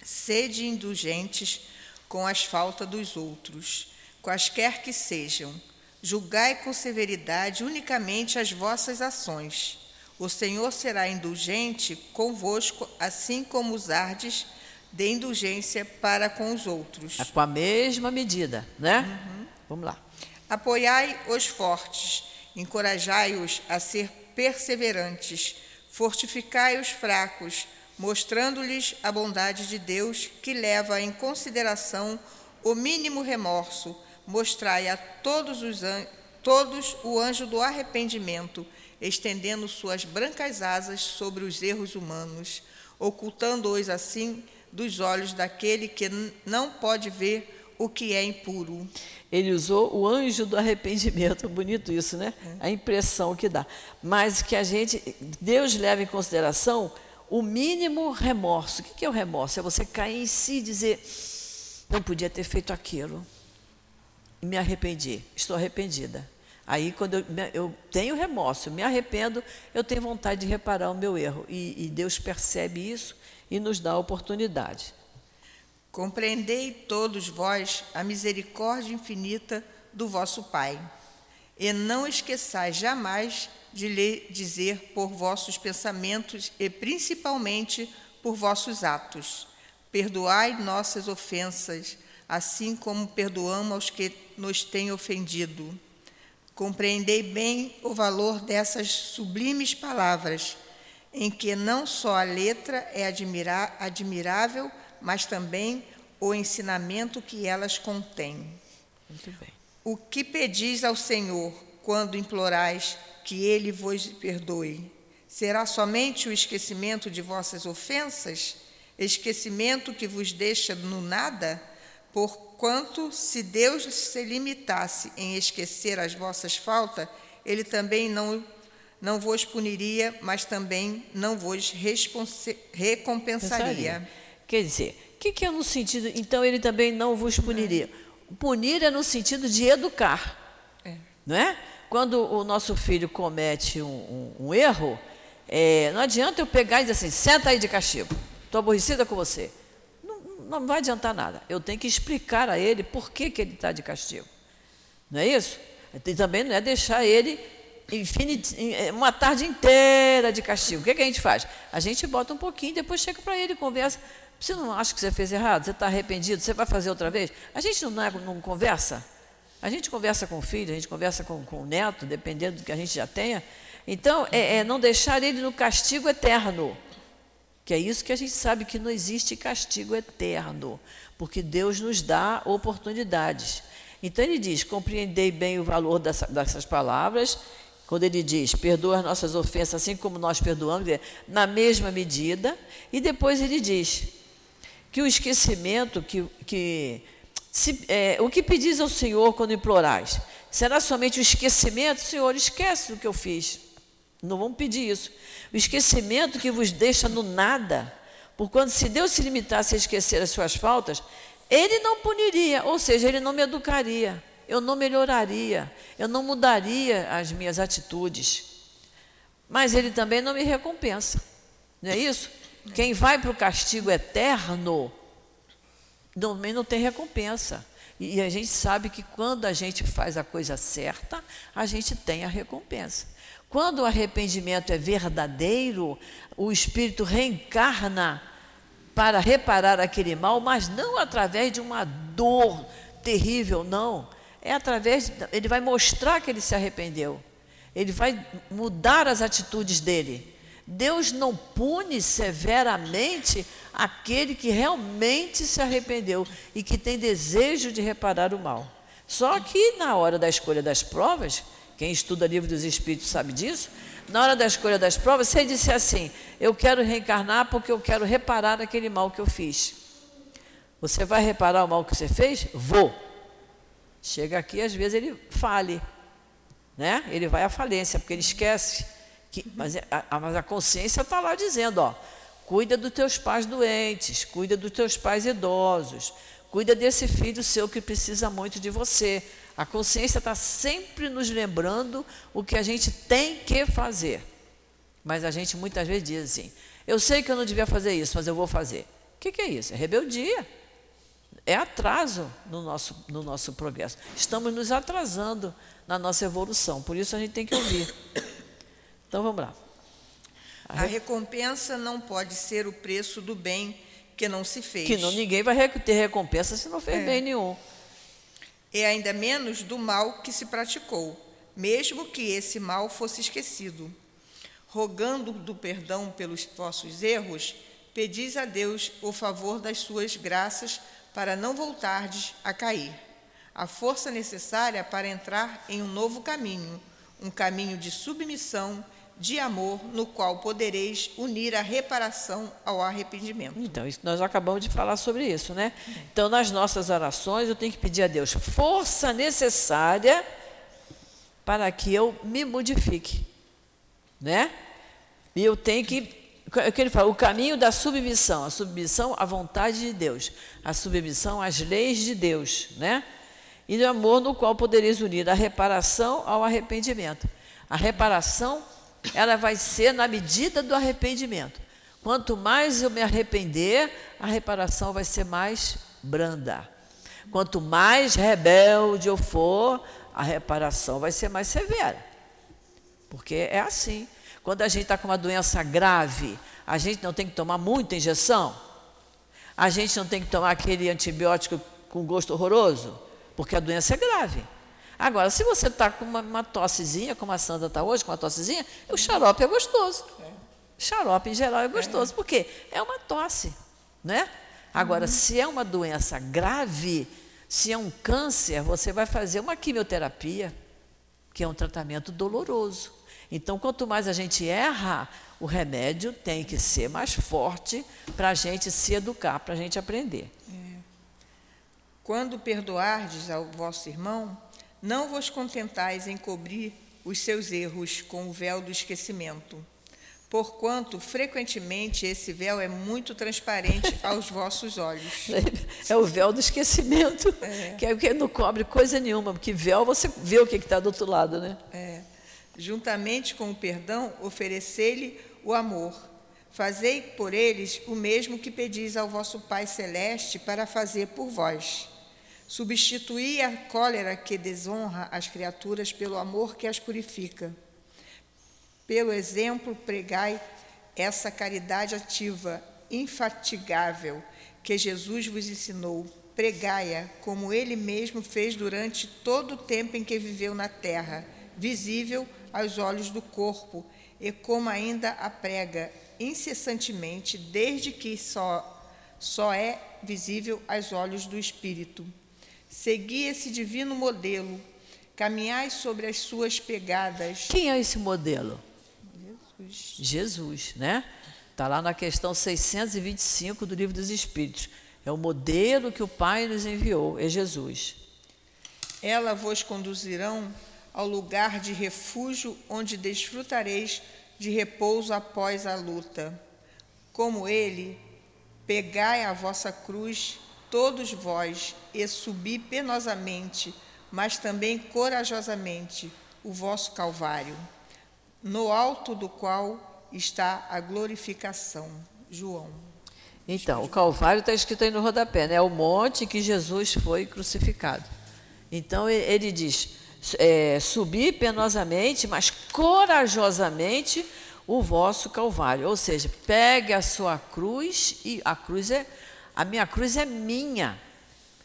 Sede indulgentes com as faltas dos outros, quaisquer que sejam. Julgai com severidade unicamente as vossas ações. O Senhor será indulgente convosco, assim como usardes de indulgência para com os outros. É com a mesma medida, né? Uhum. Vamos lá. Apoiai os fortes, encorajai-os a ser perseverantes, fortificai os fracos, mostrando-lhes a bondade de Deus que leva em consideração o mínimo remorso, mostrai a todos, os todos o anjo do arrependimento, estendendo suas brancas asas sobre os erros humanos, ocultando-os assim dos olhos daquele que não pode ver o que é impuro. Ele usou o anjo do arrependimento, bonito isso, né? A impressão que dá. Mas que a gente, Deus leva em consideração o mínimo remorso. O que é o remorso? É você cair em si e dizer: não podia ter feito aquilo. Me arrependi, estou arrependida. Aí, quando eu, eu, tenho remorso, me arrependo, eu tenho vontade de reparar o meu erro. E, e Deus percebe isso e nos dá a oportunidade. Compreendei todos vós a misericórdia infinita do vosso Pai, e não esqueçais jamais de lhe dizer por vossos pensamentos e principalmente por vossos atos. Perdoai nossas ofensas, assim como perdoamos aos que nos têm ofendido. Compreendei bem o valor dessas sublimes palavras, em que não só a letra é admirável, mas também o ensinamento que elas contêm. Muito bem. O que pedis ao Senhor quando implorais que Ele vos perdoe? Será somente o esquecimento de vossas ofensas? Esquecimento que vos deixa no nada? Porquanto, se Deus se limitasse em esquecer as vossas faltas, Ele também não não vos puniria, mas também não vos recompensaria. Quer dizer, o que, que, é no sentido, então ele também não vos puniria? Punir é no sentido de educar, é. não é? Quando o nosso filho comete um, um, um erro, é, não adianta eu pegar e dizer assim, senta aí de castigo, estou aborrecida com você. Não, não vai adiantar nada. Eu tenho que explicar a ele por que, que ele está de castigo. Não é isso? E também não é deixar ele é, uma tarde inteira de castigo. O que, que a gente faz? A gente bota um pouquinho, depois chega para ele conversa. Você não acha que você fez errado? Você está arrependido? Você vai fazer outra vez? A gente não, é, não conversa? A gente conversa com o filho, a gente conversa com, com o neto, dependendo do que a gente já tenha. Então, é, é não deixar ele no castigo eterno. Que é isso que a gente sabe que não existe castigo eterno, porque Deus nos dá oportunidades. Então ele diz: compreendei bem o valor dessa, dessas palavras quando ele diz, perdoa as nossas ofensas assim como nós perdoamos, na mesma medida. E depois ele diz que o esquecimento, que, que se, é, o que pedis ao Senhor quando implorais? Será somente o esquecimento? Senhor, esquece do que eu fiz. Não vamos pedir isso. O esquecimento que vos deixa no nada. Por quando se Deus se limitasse a esquecer as suas faltas, Ele não puniria, ou seja, Ele não me educaria eu não melhoraria, eu não mudaria as minhas atitudes. Mas ele também não me recompensa. Não é isso? Quem vai para o castigo eterno também não tem recompensa. E a gente sabe que quando a gente faz a coisa certa, a gente tem a recompensa. Quando o arrependimento é verdadeiro, o Espírito reencarna para reparar aquele mal, mas não através de uma dor terrível, não. É através, ele vai mostrar que ele se arrependeu. Ele vai mudar as atitudes dele. Deus não pune severamente aquele que realmente se arrependeu e que tem desejo de reparar o mal. Só que na hora da escolha das provas, quem estuda livro dos Espíritos sabe disso, na hora da escolha das provas, se ele disser assim: Eu quero reencarnar porque eu quero reparar aquele mal que eu fiz. Você vai reparar o mal que você fez? Vou. Chega aqui, às vezes ele fale, né? Ele vai à falência, porque ele esquece. Que, mas, a, mas a consciência está lá dizendo: ó, cuida dos teus pais doentes, cuida dos teus pais idosos, cuida desse filho seu que precisa muito de você. A consciência está sempre nos lembrando o que a gente tem que fazer. Mas a gente muitas vezes diz assim: eu sei que eu não devia fazer isso, mas eu vou fazer. O que, que é isso? É rebeldia. É atraso no nosso, no nosso progresso. Estamos nos atrasando na nossa evolução. Por isso a gente tem que ouvir. Então vamos lá. A, a recompensa não pode ser o preço do bem que não se fez. Que não, ninguém vai ter recompensa se não fez é. bem nenhum e ainda menos do mal que se praticou, mesmo que esse mal fosse esquecido. Rogando do perdão pelos vossos erros, pedis a Deus o favor das suas graças para não voltardes a cair. A força necessária para entrar em um novo caminho, um caminho de submissão de amor, no qual podereis unir a reparação ao arrependimento. Então, isso, nós acabamos de falar sobre isso, né? Então, nas nossas orações, eu tenho que pedir a Deus força necessária para que eu me modifique, né? E eu tenho que o que ele fala, o caminho da submissão, a submissão à vontade de Deus, a submissão às leis de Deus, né? E do amor no qual podereis unir a reparação ao arrependimento. A reparação ela vai ser na medida do arrependimento. Quanto mais eu me arrepender, a reparação vai ser mais branda. Quanto mais rebelde eu for, a reparação vai ser mais severa. Porque é assim. Quando a gente está com uma doença grave, a gente não tem que tomar muita injeção? A gente não tem que tomar aquele antibiótico com gosto horroroso? Porque a doença é grave. Agora, se você está com uma, uma, tossezinha, como a Sandra está hoje, com uma tossezinha, o xarope é gostoso. É. Xarope, em geral, é gostoso. É. Por quê? É uma tosse, né? Agora, uhum. se é uma doença grave, se é um câncer, você vai fazer uma quimioterapia, que é um tratamento doloroso. Então, quanto mais a gente erra, o remédio tem que ser mais forte para a gente se educar, para a gente aprender. É. Quando perdoardes ao vosso irmão, não vos contentais em cobrir os seus erros com o véu do esquecimento, porquanto frequentemente esse véu é muito transparente aos vossos olhos. É o véu do esquecimento, é. que é o que não cobre coisa nenhuma, porque véu você vê o que está do outro lado, né? É. Juntamente com o perdão, oferecei-lhe o amor. Fazei por eles o mesmo que pedis ao vosso Pai Celeste para fazer por vós. Substituí a cólera que desonra as criaturas pelo amor que as purifica. Pelo exemplo, pregai essa caridade ativa, infatigável, que Jesus vos ensinou. Pregai-a como ele mesmo fez durante todo o tempo em que viveu na terra, visível aos olhos do corpo, e como ainda a prega incessantemente, desde que só, só é visível aos olhos do espírito. Segui esse divino modelo, caminhai sobre as suas pegadas. Quem é esse modelo? Jesus. Jesus, né? Está lá na questão 625 do Livro dos Espíritos. É o modelo que o Pai nos enviou, é Jesus. Ela vos conduzirão ao lugar de refúgio onde desfrutareis de repouso após a luta. Como ele, pegai a vossa cruz todos vós, e subi penosamente, mas também corajosamente, o vosso Calvário, no alto do qual está a glorificação. João. Então, o Calvário está escrito aí no rodapé, né? É o monte que Jesus foi crucificado. Então, ele diz: é, subir penosamente, mas corajosamente o vosso Calvário. Ou seja, pegue a sua cruz e a cruz é a minha cruz é minha.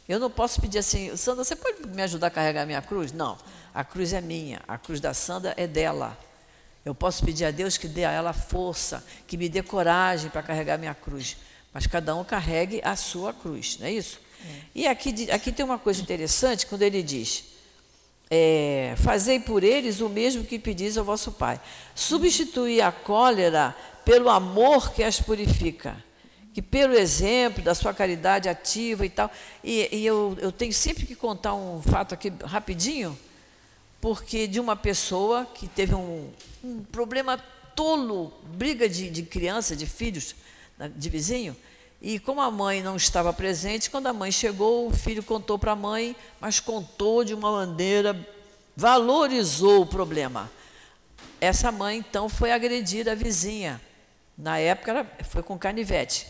Eu não posso pedir assim, Sandra, você pode me ajudar a carregar a minha cruz? Não, a cruz é minha, a cruz da Sandra é dela. Eu posso pedir a Deus que dê a ela força, que me dê coragem para carregar a minha cruz. Mas cada um carregue a sua cruz, não é isso? É. E aqui, aqui tem uma coisa interessante, quando ele diz: é, Fazei por eles o mesmo que pedis ao vosso Pai. Substituir a cólera pelo amor que as purifica que pelo exemplo da sua caridade ativa e tal, e, e eu, eu, tenho sempre que contar um fato aqui rapidinho, porque de uma pessoa que teve um, um problema tolo, briga de, de criança, de filhos, de vizinho, e como a mãe não estava presente, quando a mãe chegou, o filho contou para a mãe, mas contou de uma maneira, valorizou o problema. Essa mãe, então, foi agredir a vizinha. Na época, ela foi com canivete.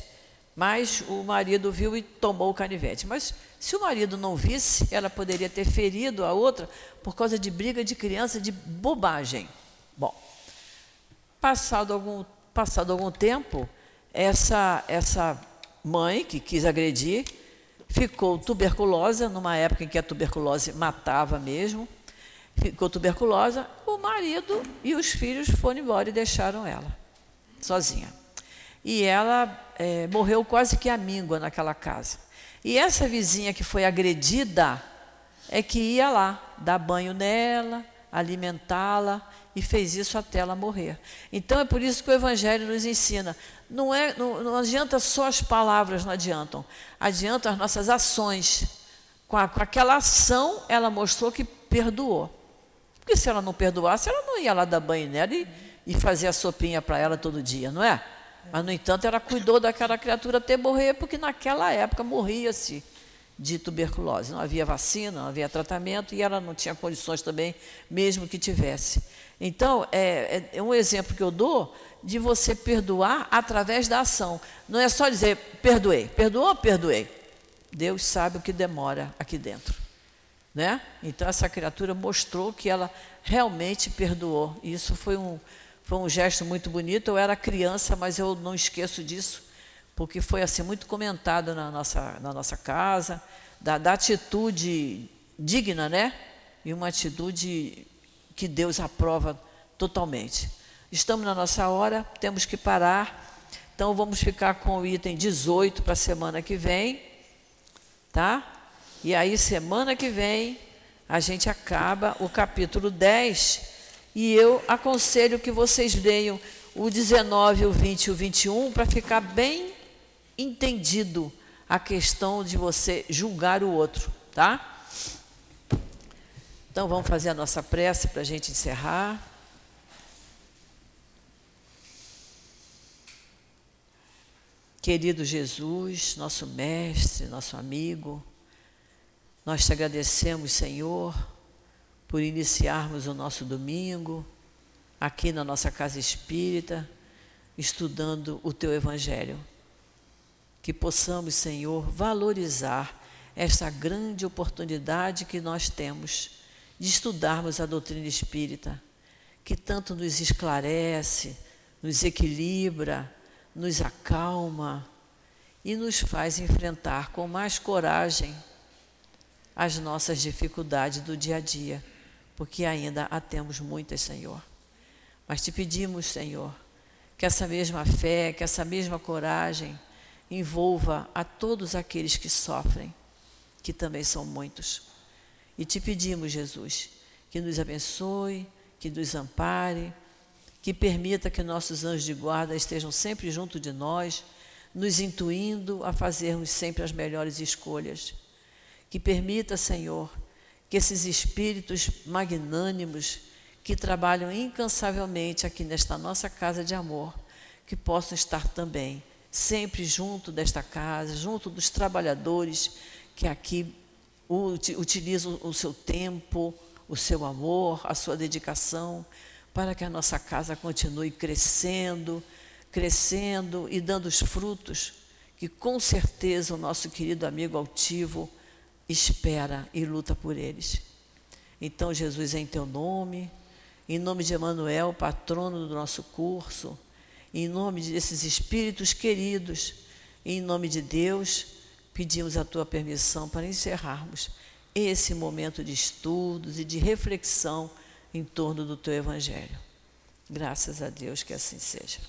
Mas o marido viu e tomou o canivete. Mas se o marido não visse, ela poderia ter ferido a outra por causa de briga de criança, de bobagem. Bom, passado algum, passado algum tempo, essa, essa mãe que quis agredir ficou tuberculosa, numa época em que a tuberculose matava mesmo, ficou tuberculosa, o marido e os filhos foram embora e deixaram ela sozinha. E ela é, morreu quase que amíngua naquela casa. E essa vizinha que foi agredida é que ia lá dar banho nela, alimentá-la e fez isso até ela morrer. Então é por isso que o Evangelho nos ensina. Não, é, não, não adianta só as palavras, não adiantam. Adiantam as nossas ações. Com, a, com aquela ação, ela mostrou que perdoou. Porque se ela não perdoasse, ela não ia lá dar banho nela e, e fazer a sopinha para ela todo dia, não é? Mas, no entanto, ela cuidou daquela criatura até morrer, porque naquela época morria-se de tuberculose. Não havia vacina, não havia tratamento e ela não tinha condições também, mesmo que tivesse. Então, é, é, é um exemplo que eu dou de você perdoar através da ação. Não é só dizer, perdoei. Perdoou? Perdoei. Deus sabe o que demora aqui dentro. Né? Então, essa criatura mostrou que ela realmente perdoou. Isso foi um, foi um gesto muito bonito. Eu era criança, mas eu não esqueço disso, porque foi assim muito comentado na nossa, na nossa casa, da, da atitude digna, né? E uma atitude que Deus aprova totalmente. Estamos na nossa hora, temos que parar. Então vamos ficar com o item 18 para a semana que vem, tá? E aí semana que vem a gente acaba o capítulo 10 e eu aconselho que vocês leiam o 19, o 20 e o 21 para ficar bem entendido a questão de você julgar o outro, tá? Então vamos fazer a nossa prece para a gente encerrar. Querido Jesus, nosso mestre, nosso amigo, nós te agradecemos, Senhor por iniciarmos o nosso domingo aqui na nossa casa espírita, estudando o teu evangelho. Que possamos, Senhor, valorizar esta grande oportunidade que nós temos de estudarmos a doutrina espírita, que tanto nos esclarece, nos equilibra, nos acalma e nos faz enfrentar com mais coragem as nossas dificuldades do dia a dia porque ainda a temos muitas, Senhor. Mas te pedimos, Senhor, que essa mesma fé, que essa mesma coragem envolva a todos aqueles que sofrem, que também são muitos. E te pedimos, Jesus, que nos abençoe, que nos ampare, que permita que nossos anjos de guarda estejam sempre junto de nós, nos intuindo a fazermos sempre as melhores escolhas. Que permita, Senhor, que esses espíritos magnânimos que trabalham incansavelmente aqui nesta nossa casa de amor, que possam estar também sempre junto desta casa, junto dos trabalhadores que aqui utilizam o seu tempo, o seu amor, a sua dedicação, para que a nossa casa continue crescendo, crescendo e dando os frutos que com certeza o nosso querido amigo altivo espera e luta por eles. Então, Jesus, em teu nome, em nome de Emanuel, patrono do nosso curso, em nome desses espíritos queridos, em nome de Deus, pedimos a tua permissão para encerrarmos esse momento de estudos e de reflexão em torno do teu evangelho. Graças a Deus que assim seja.